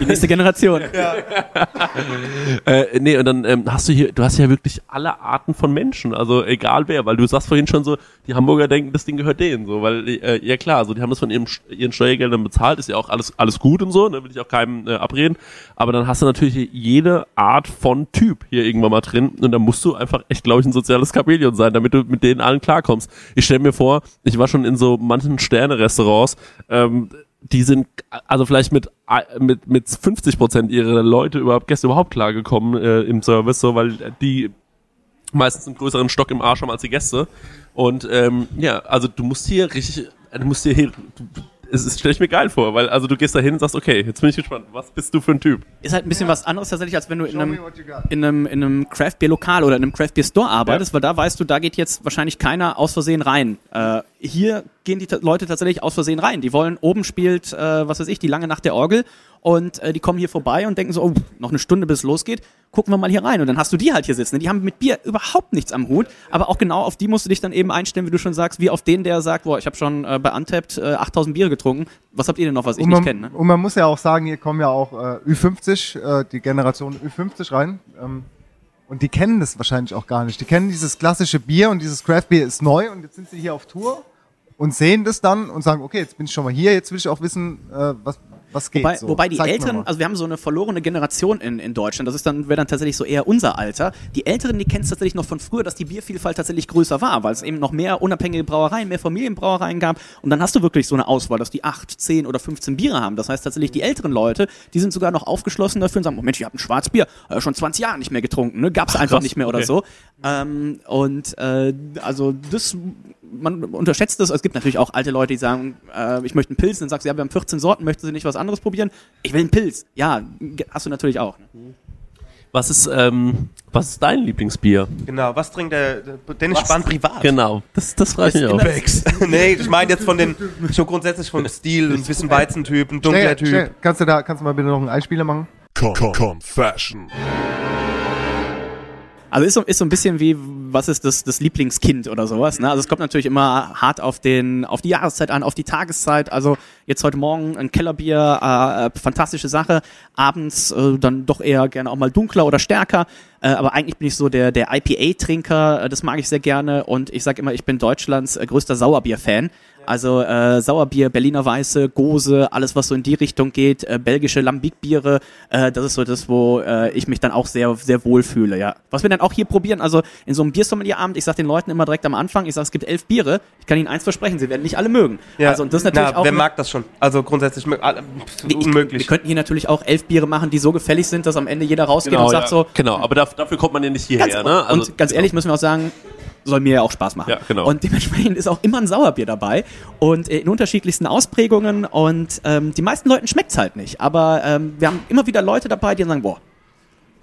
Die nächste Generation. äh, nee, und dann ähm, hast du hier, du hast ja wirklich alle Arten von Menschen, also egal wer, weil du sagst vorhin schon so, die Hamburger denken, das Ding gehört denen, so, weil, äh, ja klar, so, die haben das von ihrem, ihren Steuergeldern bezahlt, ist ja auch alles, alles gut und so, ne, will ich auch keinem äh, abreden, aber dann hast du natürlich jede Art von Typ hier irgendwann mal drin und da musst du einfach echt, glaube ich, ein soziales Chamäleon sein, damit du mit denen allen klarkommst. Ich stelle mir vor, ich war schon in so manchen Sterne-Restaurants, ähm, die sind also vielleicht mit mit mit 50 Prozent ihrer Leute überhaupt Gäste überhaupt klargekommen äh, im Service, so weil die meistens einen größeren Stock im Arsch haben als die Gäste. Und ähm, ja, also du musst hier richtig, du musst hier, du, es stelle ich mir geil vor, weil also du gehst da hin und sagst, okay, jetzt bin ich gespannt, was bist du für ein Typ? Ist halt ein bisschen was anderes tatsächlich, als wenn du in einem, in einem, in einem Craft Beer Lokal oder in einem Craft Beer Store arbeitest, weil da weißt du, da geht jetzt wahrscheinlich keiner aus Versehen rein. Äh, hier gehen die Leute tatsächlich aus Versehen rein. Die wollen, oben spielt, äh, was weiß ich, die lange Nacht der Orgel und äh, die kommen hier vorbei und denken so, oh, noch eine Stunde bis es losgeht, gucken wir mal hier rein. Und dann hast du die halt hier sitzen. Die haben mit Bier überhaupt nichts am Hut, aber auch genau auf die musst du dich dann eben einstellen, wie du schon sagst, wie auf den, der sagt, boah, ich habe schon äh, bei Untapped äh, 8000 Biere getrunken. Was habt ihr denn noch, was ich Und nicht man, kenne? Ne? und man muss ja auch sagen, hier kommen ja auch äh, Ü50, äh, die Generation Ü50 rein. Ähm, und die kennen das wahrscheinlich auch gar nicht. Die kennen dieses klassische Bier und dieses Craft Beer ist neu und jetzt sind sie hier auf Tour und sehen das dann und sagen, okay, jetzt bin ich schon mal hier, jetzt will ich auch wissen, äh, was, was geht. Wobei, so. wobei die Zeigt Älteren, also wir haben so eine verlorene Generation in, in Deutschland, das ist dann, wäre dann tatsächlich so eher unser Alter. Die Älteren, die kennen es tatsächlich noch von früher, dass die Biervielfalt tatsächlich größer war, weil es eben noch mehr unabhängige Brauereien, mehr Familienbrauereien gab und dann hast du wirklich so eine Auswahl, dass die 8, 10 oder 15 Biere haben. Das heißt tatsächlich, die älteren Leute, die sind sogar noch aufgeschlossen dafür und sagen, oh Mensch, ich habe ein Schwarzbier, äh, schon 20 Jahre nicht mehr getrunken, ne? gab es einfach krass, nicht mehr oder okay. so. Ähm, und äh, also das man unterschätzt das. Es gibt natürlich auch alte Leute, die sagen, äh, ich möchte einen Pilz. Dann sagst du, ja, wir haben 14 Sorten, möchten Sie nicht was anderes probieren? Ich will einen Pilz. Ja, hast du natürlich auch. Ne? Was ist, ähm, was ist dein Lieblingsbier? Genau, was trinkt der, der Dennis Spahn privat? Genau, das, das frage ich auch. Becks. nee, ich meine jetzt von den, schon grundsätzlich vom Stil, ein bisschen Weizentyp, ein dunkler Typ. schnell. Kannst du da, kannst du mal bitte noch einen Einspieler machen? Con Con Confession. Also ist so, ist so ein bisschen wie, was ist das, das Lieblingskind oder sowas. Ne? Also es kommt natürlich immer hart auf, den, auf die Jahreszeit an, auf die Tageszeit. Also jetzt heute Morgen ein Kellerbier, äh, äh, fantastische Sache. Abends äh, dann doch eher gerne auch mal dunkler oder stärker. Äh, aber eigentlich bin ich so der, der IPA-Trinker, äh, das mag ich sehr gerne. Und ich sage immer, ich bin Deutschlands äh, größter Sauerbier-Fan. Also äh, Sauerbier, Berliner Weiße, Gose, alles was so in die Richtung geht, äh, belgische Lambic-Biere, äh, das ist so das, wo äh, ich mich dann auch sehr, sehr wohl fühle, ja. Was wir dann auch hier probieren, also in so einem Biersommelierabend, ich sag den Leuten immer direkt am Anfang, ich sag, es gibt elf Biere, ich kann ihnen eins versprechen, sie werden nicht alle mögen. Ja. Also und das ist natürlich Na, auch wer mag das schon? Also grundsätzlich mö- alle- ich, unmöglich. Wir könnten hier natürlich auch elf Biere machen, die so gefällig sind, dass am Ende jeder rausgeht Genau, und sagt ja. so, genau, aber daf- dafür kommt man ja nicht hierher, Ganz, ne? und ganz ehrlich müssen wir auch sagen, soll mir ja auch Spaß machen. Ja, genau. Und dementsprechend ist auch immer ein Sauerbier dabei und äh, in unterschiedlichsten Ausprägungen und ähm, die meisten Leuten schmeckt's halt nicht. Aber ähm, wir haben immer wieder Leute dabei, die sagen, boah,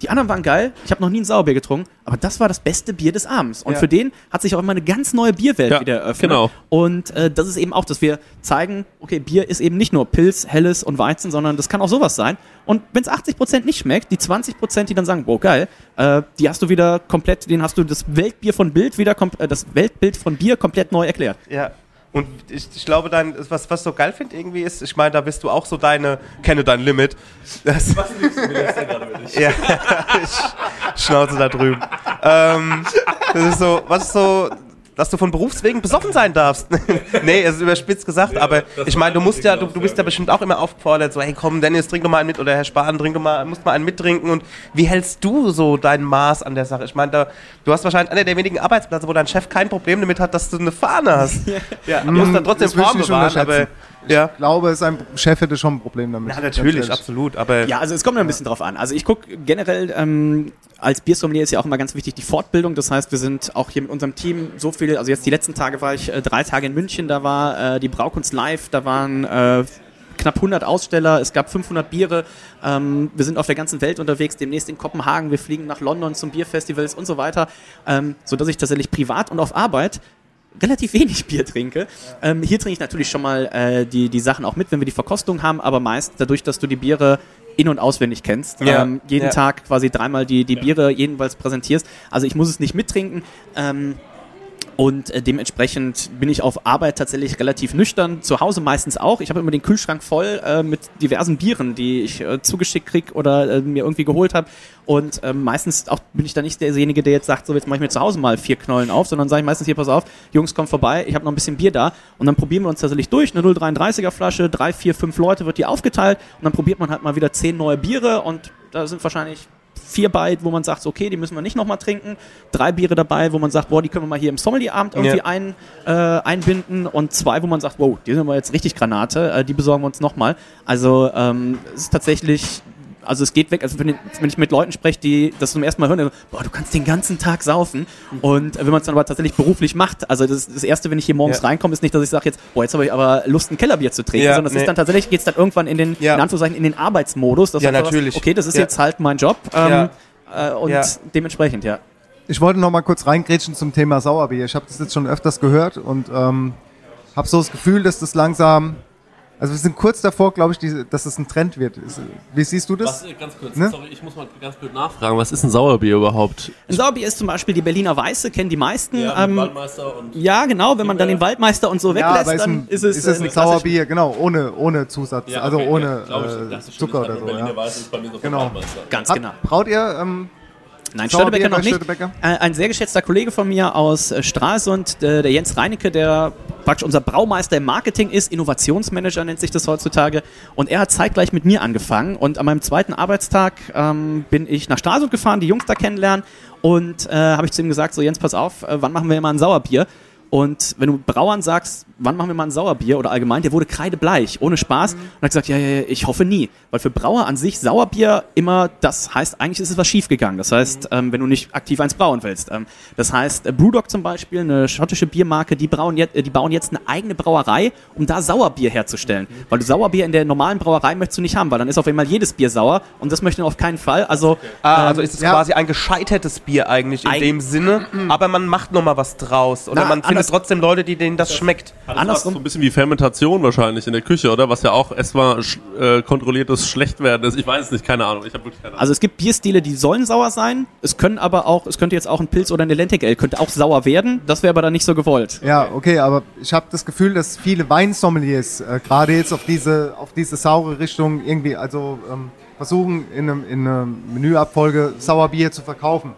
die anderen waren geil, ich habe noch nie ein Sauerbier getrunken, aber das war das beste Bier des Abends. Und Ja. für den hat sich auch immer eine ganz neue Bierwelt Ja, wieder eröffnet. genau. Und äh, das ist eben auch, dass wir zeigen, okay, Bier ist eben nicht nur Pilz, Helles und Weizen, sondern das kann auch sowas sein. Und wenn es 80% nicht schmeckt, die 20%, die dann sagen, boah, geil, äh, die hast du wieder komplett, den hast du das Weltbier von Bild wieder, äh, das Weltbild von Bier komplett neu erklärt. Ja. Und ich, ich glaube, dein, was, was so geil finde irgendwie ist, ich meine, da bist du auch so deine, kenne dein Limit. Das, was Ja, ich schnauze da drüben. Ähm, das ist so, was ist so, dass du von Berufswegen besoffen sein darfst. nee, es ist überspitzt gesagt, aber ich meine, du musst ja, du, du bist ja bestimmt auch immer aufgefordert, so, hey komm, Dennis, trink doch mal einen mit oder Herr Spahn, trink doch mal, musst mal einen mittrinken und wie hältst du so dein Maß an der Sache? Ich meine, du hast wahrscheinlich einer der wenigen Arbeitsplätze, wo dein Chef kein Problem damit hat, dass du eine Fahne hast. ja, du musst dann trotzdem Form bewahren, aber. Ja. Ich glaube, sein Chef hätte schon ein Problem damit. Ja, natürlich, absolut, aber Ja, also es kommt ja ein bisschen drauf an. Also ich gucke generell, ähm, als Biersommelier ist ja auch immer ganz wichtig die Fortbildung. Das heißt, wir sind auch hier mit unserem Team so viel, also jetzt die letzten Tage war ich äh, drei Tage in München, da war äh, die Braukunst live, da waren äh, knapp 100 Aussteller, es gab 500 Biere. Ähm, wir sind auf der ganzen Welt unterwegs, demnächst in Kopenhagen, wir fliegen nach London zum Bierfestivals und so weiter, ähm, so dass ich tatsächlich privat und auf Arbeit relativ wenig Bier trinke. Ähm, hier trinke ich natürlich schon mal äh, die, die Sachen auch mit, wenn wir die Verkostung haben, aber meist dadurch, dass du die Biere in- und auswendig kennst. Ja. Ähm, jeden Ja. Tag quasi dreimal die, die Biere jedenfalls präsentierst. Also ich muss es nicht mittrinken. Ähm, und äh, dementsprechend bin ich auf Arbeit tatsächlich relativ nüchtern. Zu Hause meistens auch. Ich habe immer den Kühlschrank voll äh, mit diversen Bieren, die ich äh, zugeschickt krieg oder äh, mir irgendwie geholt habe. Und ähm, meistens auch bin ich da nicht derjenige, der jetzt sagt, so jetzt mache ich mir zu Hause mal vier Knollen auf, sondern sage ich meistens hier, pass auf, Jungs, kommt vorbei, ich habe noch ein bisschen Bier da. Und dann probieren wir uns tatsächlich durch. Eine 0,33er Flasche, drei, vier, fünf Leute wird die aufgeteilt. Und dann probiert man halt mal wieder zehn neue Biere und da sind wahrscheinlich vier bei, wo man sagt, okay, die müssen wir nicht nochmal trinken. Drei Biere dabei, wo man sagt, boah, die können wir mal hier im Sommelierabend irgendwie Ja. ein, äh, einbinden. Und zwei, wo man sagt, wow, die sind aber jetzt richtig Granate, äh, die besorgen wir uns nochmal. Also ähm, es ist tatsächlich, also es geht weg, also wenn, ich- wenn ich mit Leuten spreche, die das zum ersten Mal hören, dann, boah, du kannst den ganzen Tag saufen. Und wenn man es dann aber tatsächlich beruflich macht, also das, das Erste, wenn ich hier morgens Ja. reinkomme, ist nicht, dass ich sage jetzt, boah, jetzt habe ich aber Lust, ein Kellerbier zu trinken, Ja, sondern das nee. ist dann tatsächlich, geht es dann irgendwann in den, Ja. in Anführungszeichen, in den Arbeitsmodus. dass Ja, natürlich. Okay, das ist Ja. jetzt halt mein Job. Ähm, äh, und Ja. dementsprechend, ja. Ich wollte noch mal kurz reingrätschen zum Thema Sauerbier. Ich habe das jetzt schon öfters gehört und ähm, habe so das Gefühl, dass das langsam, also wir sind kurz davor, glaube ich, diese, dass es ein Trend wird. Wie siehst du das? Was, äh, ganz kurz, Ne? sorry, ich muss mal ganz blöd nachfragen. Was ist ein Sauerbier überhaupt? Ein Sauerbier ist zum Beispiel die Berliner Weiße, kennen die meisten. Ja, ähm, Waldmeister und ja genau, wenn man dann den Waldmeister und so ja, weglässt, aber ist, dann ein, ist es, ist es äh, ein Sauerbier, genau, ohne, ohne Zusatz, Ja, also okay, ohne ja, glaub ich, äh, das Zucker oder so. Berliner Ja. Weiß ist bei mir so Genau. Waldmeister. Ganz genau. Braut ihr ähm, Nein, Störtebecker noch nicht. Äh, ein sehr geschätzter Kollege von mir aus äh, Stralsund, äh, der Jens Reinecke, der praktisch unser Braumeister im Marketing ist, Innovationsmanager nennt sich das heutzutage. Und er hat zeitgleich mit mir angefangen. Und an meinem zweiten Arbeitstag ähm, bin ich nach Stralsund gefahren, die Jungs da kennenlernen. Und äh, habe ich zu ihm gesagt, so Jens, pass auf, wann machen wir mal ein Sauerbier? Und wenn du Brauern sagst, wann machen wir mal ein Sauerbier oder allgemein, der wurde kreidebleich, ohne Spaß. Und hat gesagt, ja, ja, ja, ich hoffe nie. Weil für Brauer an sich Sauerbier immer, das heißt, eigentlich ist es was schiefgegangen. Das heißt, ähm, wenn du nicht aktiv eins brauen willst. Ähm, das heißt, äh, Brewdog zum Beispiel, eine schottische Biermarke, die, brauen jetzt, äh, die bauen jetzt eine eigene Brauerei, um da Sauerbier herzustellen. Weil du Sauerbier in der normalen Brauerei möchtest du nicht haben, weil dann ist auf einmal jedes Bier sauer und das möchten wir auf keinen Fall. Also, Ah, also ist es ja. quasi ein gescheitertes Bier eigentlich in Eig- dem Sinne, aber man macht noch mal was draus oder Na, man findet anders- trotzdem Leute, die denen das schmeckt. andersrum. So ein bisschen wie Fermentation wahrscheinlich in der Küche, oder? Was ja auch erstmal sch- äh, kontrolliertes Schlechtwerden ist. Ich weiß es nicht, keine Ahnung. Ich habe wirklich keine Ahnung. Also es gibt Bierstile, die sollen sauer sein. Es können aber auch, es könnte jetzt auch ein Pilz oder eine Lentic Ale könnte auch sauer werden. Das wäre aber dann nicht so gewollt. Ja, okay, aber ich habe das Gefühl, dass viele Weinsommeliers äh, gerade jetzt auf diese, auf diese saure Richtung irgendwie, also ähm, versuchen in, einem, in einer Menüabfolge Sauerbier zu verkaufen.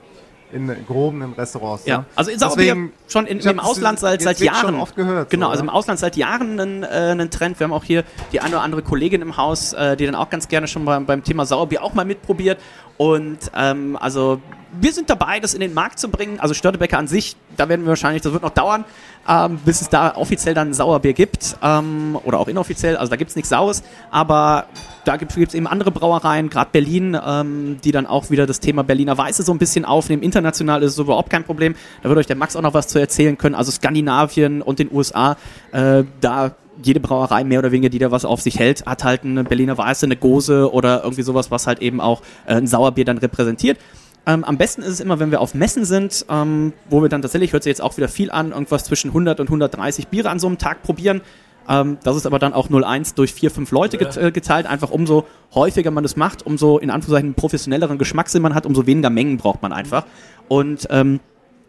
In gehobenen Restaurants. Ja, also in Sauerbier Deswegen- schon in, im Ausland seit, seit Jahren. schon oft gehört, Genau, so, also im Ausland seit Jahren einen, äh, einen Trend. Wir haben auch hier die eine oder andere Kollegin im Haus, äh, die dann auch ganz gerne schon beim, beim Thema Sauerbier auch mal mitprobiert. Und ähm, also wir sind dabei, das in den Markt zu bringen. Also Störtebecker an sich, da werden wir wahrscheinlich, das wird noch dauern, ähm, bis es da offiziell dann Sauerbier gibt. Ähm, oder auch inoffiziell, also da gibt es nichts Saures. Aber da gibt es eben andere Brauereien, gerade Berlin, ähm, die dann auch wieder das Thema Berliner Weiße so ein bisschen aufnehmen. International ist es überhaupt kein Problem. Da wird euch der Max auch noch was zu erzählen können. Also Skandinavien und den USA, äh, da jede Brauerei mehr oder weniger, die da was auf sich hält, hat halt eine Berliner Weiße, eine Gose oder irgendwie sowas, was halt eben auch äh, ein Sauerbier dann repräsentiert. Ähm, am besten ist es immer, wenn wir auf Messen sind, ähm, wo wir dann tatsächlich, hört sich jetzt auch wieder viel an, irgendwas zwischen 100 und 130 Biere an so einem Tag probieren. Ähm, das ist aber dann auch 0,1 durch 4, 5 Leute get geteilt. Einfach umso häufiger man das macht, umso in Anführungszeichen professionelleren Geschmackssinn man hat, umso weniger Mengen braucht man einfach. Und ähm,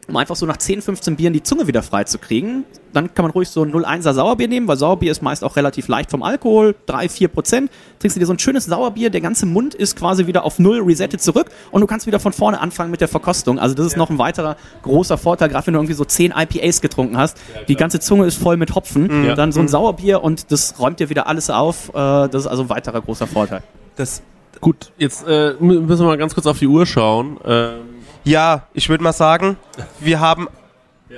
um einfach so nach 10, 15 Bieren die Zunge wieder frei zu kriegen. Dann kann man ruhig so ein 0,1er Sauerbier nehmen, weil Sauerbier ist meist auch relativ leicht vom Alkohol, 3, 4 Prozent. Trinkst du dir so ein schönes Sauerbier, der ganze Mund ist quasi wieder auf Null resettet zurück und du kannst wieder von vorne anfangen mit der Verkostung. Also das ist noch ein weiterer großer Vorteil, gerade wenn du irgendwie so 10 IPAs getrunken hast. die ganze Zunge ist voll mit Hopfen. Dann so ein Sauerbier und das räumt dir wieder alles auf. Äh, das ist also ein weiterer großer Vorteil. Das, Gut, jetzt äh, mü- müssen wir mal ganz kurz auf die Uhr schauen. Ähm, ja, ich würde mal sagen, wir haben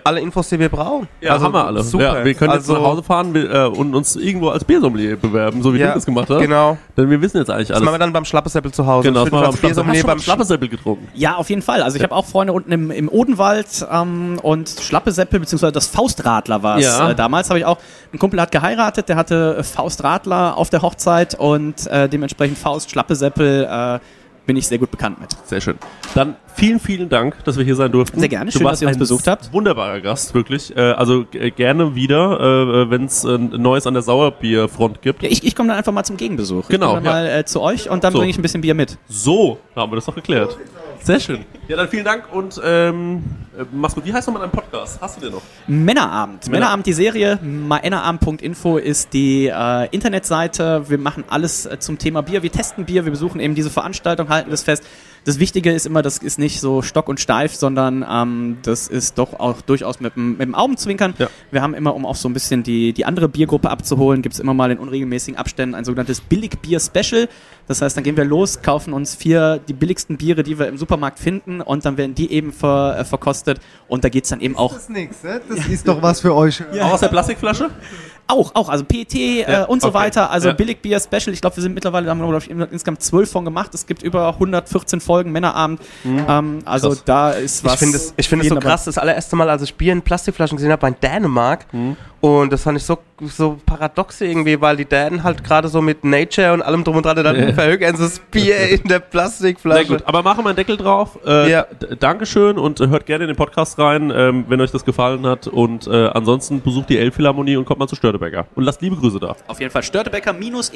alle Infos, die wir brauchen. ja, Also, haben wir alle. Super. Ja, wir können jetzt Also- nach Hause fahren wir, äh, und uns irgendwo als Biersommelier bewerben, so wie Ja, du das gemacht hast. genau. Denn wir wissen jetzt eigentlich Das alles. machen wir dann beim Schlappesäppel zu Hause. genau, Ich das machen wir Schlappe- Biersommelier beim Schlappesäppel getrunken. Ja, auf jeden Fall. Also ich habe auch Freunde unten im, im Odenwald ähm, und Schlappesäppel, beziehungsweise das Faustradler war es. Ja. Äh, damals habe ich auch, ein Kumpel hat geheiratet, der hatte Faustradler auf der Hochzeit und äh, dementsprechend Faust, Schlappesäppel äh, bin ich sehr gut bekannt mit. Sehr schön. Dann vielen, vielen Dank, dass wir hier sein durften. Sehr gerne. Schön, dass ihr uns besucht habt. Wunderbarer Gast, wirklich. Äh, also äh, gerne wieder, äh, wenn es äh, Neues an der Sauerbierfront gibt. Ja, ich ich komme dann einfach mal zum Gegenbesuch. Genau, Ich komme ja. mal zu euch und dann So. bringe ich ein bisschen Bier mit. So, da haben wir das doch geklärt. Sehr schön. Ja, dann vielen Dank und ähm, äh, mach's gut. Wie heißt nochmal dein Podcast? Hast du den noch? Männerabend. Männerabend, die Serie. Männerabend.info ist die äh, Internetseite. Wir machen alles äh, zum Thema Bier. Wir testen Bier, wir besuchen eben diese Veranstaltung, halten das fest. Das Wichtige ist immer, das ist nicht so stock und steif, sondern ähm, das ist doch auch durchaus mit, dem- mit dem Augenzwinkern. Ja. Wir haben immer, um auch so ein bisschen die, die andere Biergruppe abzuholen, gibt es immer mal in unregelmäßigen Abständen ein sogenanntes Billigbier-Special. Das heißt, dann gehen wir los, kaufen uns vier die billigsten Biere, die wir im Supermarkt finden und dann werden die eben ver, äh, verkostet und da geht's dann eben auch Das ist nix, ne? Das ist doch was für euch. Auch aus der Plastikflasche? Auch, auch, also PET äh, Ja, und so okay. weiter. Also Ja. Billigbier Special. Ich glaube, wir sind mittlerweile, da haben wir glaub ich, insgesamt zwölf von gemacht. Es gibt über 114 Folgen Männerabend. Ähm, also Mhm. Krass. da ist was. Ich finde es ich so krass, das allererste Mal, als ich Bier in Plastikflaschen gesehen habe, war in Dänemark. Mhm. Und das fand ich so, so paradox irgendwie, weil die Dänen halt gerade so mit Nature und allem drum und dran, dann verhögern sie das Bier in der Sehr Plastikflasche. gut, aber machen wir einen Deckel drauf. Äh, Ja. Dankeschön und hört gerne in den Podcast rein, ähm, wenn euch das gefallen hat. Und äh, ansonsten besucht die Elbphilharmonie und kommt mal zu Störtebecker. Und lasst liebe Grüße da. Auf jeden Fall störtebecker-eph.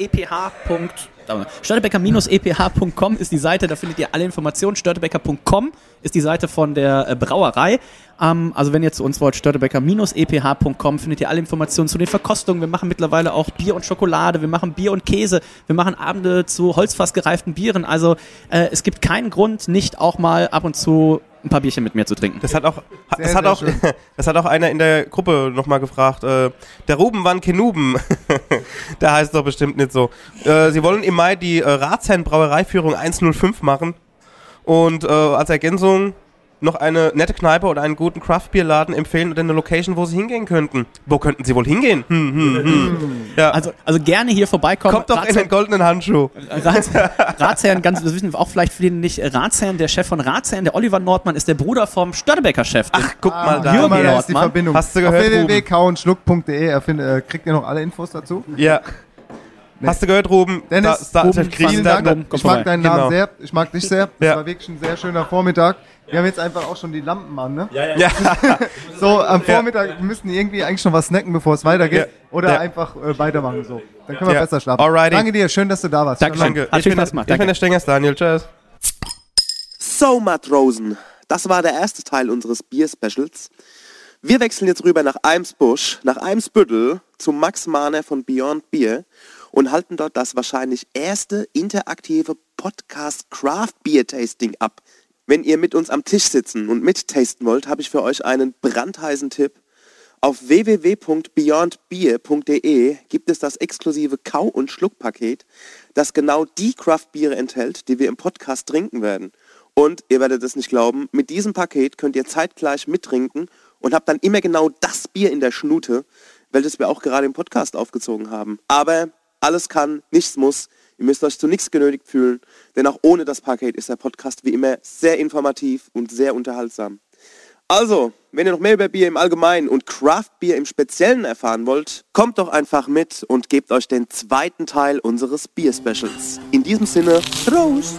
Störtebecker-eph.com ist die Seite, da findet ihr alle Informationen. Störtebecker.com ist die Seite von der äh, Brauerei. Ähm, also wenn ihr zu uns wollt, störtebecker-eph.com findet ihr alle Informationen zu den Verkostungen. Wir machen mittlerweile auch Bier und Schokolade, wir machen Bier und Käse, wir machen Abende zu holzfassgereiften Bieren. Also äh, es gibt keinen Grund, nicht auch mal ab und zu ein paar Bierchen mit mir zu trinken. Das hat auch, das Sehr, hat sehr auch, schön. das hat auch einer in der Gruppe nochmal gefragt. Äh, der Ruben van Kenuben, der heißt doch bestimmt nicht so. Äh, sie wollen im Mai die äh, Ratsherrn Brauereiführung 105 machen und äh, als Ergänzung noch eine nette Kneipe oder einen guten Craftbierladen empfehlen oder eine Location, wo sie hingehen könnten. Wo könnten sie wohl hingehen? Hm, hm, hm. Ja. Also, also gerne hier vorbeikommen. Kommt doch in den goldenen Handschuh. Rats, Ratsherrn, ganz, das wissen wir auch vielleicht viele nicht, Ratsherrn, der Chef von Ratsherrn, der Oliver Nordmann, ist der Bruder vom Störtebecker-Chef. Ach, guck mal da. Jürgen da ist die Nordmann. Verbindung. Hast du gehört, Auf erfind- äh, kriegt ihr noch alle Infos dazu. Ja. Hast du gehört, Ruben? Dennis, Da- da- Ruben, vielen Dank. komm Ich mag deinen Namen Genau. sehr. Ich mag dich sehr. Das Ja. war wirklich ein sehr schöner Vormittag. Wir haben jetzt einfach auch schon die Lampen an, ne? Ja. So, am Vormittag wir müssen irgendwie eigentlich schon was snacken, bevor es weitergeht. Ja. Oder Ja. einfach äh, weitermachen so. Dann können wir Ja. besser schlafen. Alrighty. Danke dir, schön, dass du da warst. Danke. Hat ich bin, ich bin danke. der Stengers Daniel. Tschüss. So, Matrosen, das war der erste Teil unseres Bier-Specials. Wir wechseln jetzt rüber nach Eimsbusch, nach Eimsbüttel zu Max Mahner von Beyond Beer und halten dort das wahrscheinlich erste interaktive Podcast Craft Beer Tasting ab. Wenn ihr mit uns am Tisch sitzen und mittasten wollt, habe ich für euch einen brandheißen Tipp. Auf www.beyondbeer.de gibt es das exklusive Kau- und Schluckpaket, das genau die Craft-Biere enthält, die wir im Podcast trinken werden. Und ihr werdet es nicht glauben, mit diesem Paket könnt ihr zeitgleich mittrinken und habt dann immer genau das Bier in der Schnute, welches wir auch gerade im Podcast aufgezogen haben. Aber alles kann, nichts muss. Ihr müsst euch zu nichts genötigt fühlen, denn auch ohne das Paket ist der Podcast wie immer sehr informativ und sehr unterhaltsam. Also, wenn ihr noch mehr über Bier im Allgemeinen und Craft Bier im Speziellen erfahren wollt, kommt doch einfach mit und gebt euch den zweiten Teil unseres Bier-Specials. In diesem Sinne, Prost!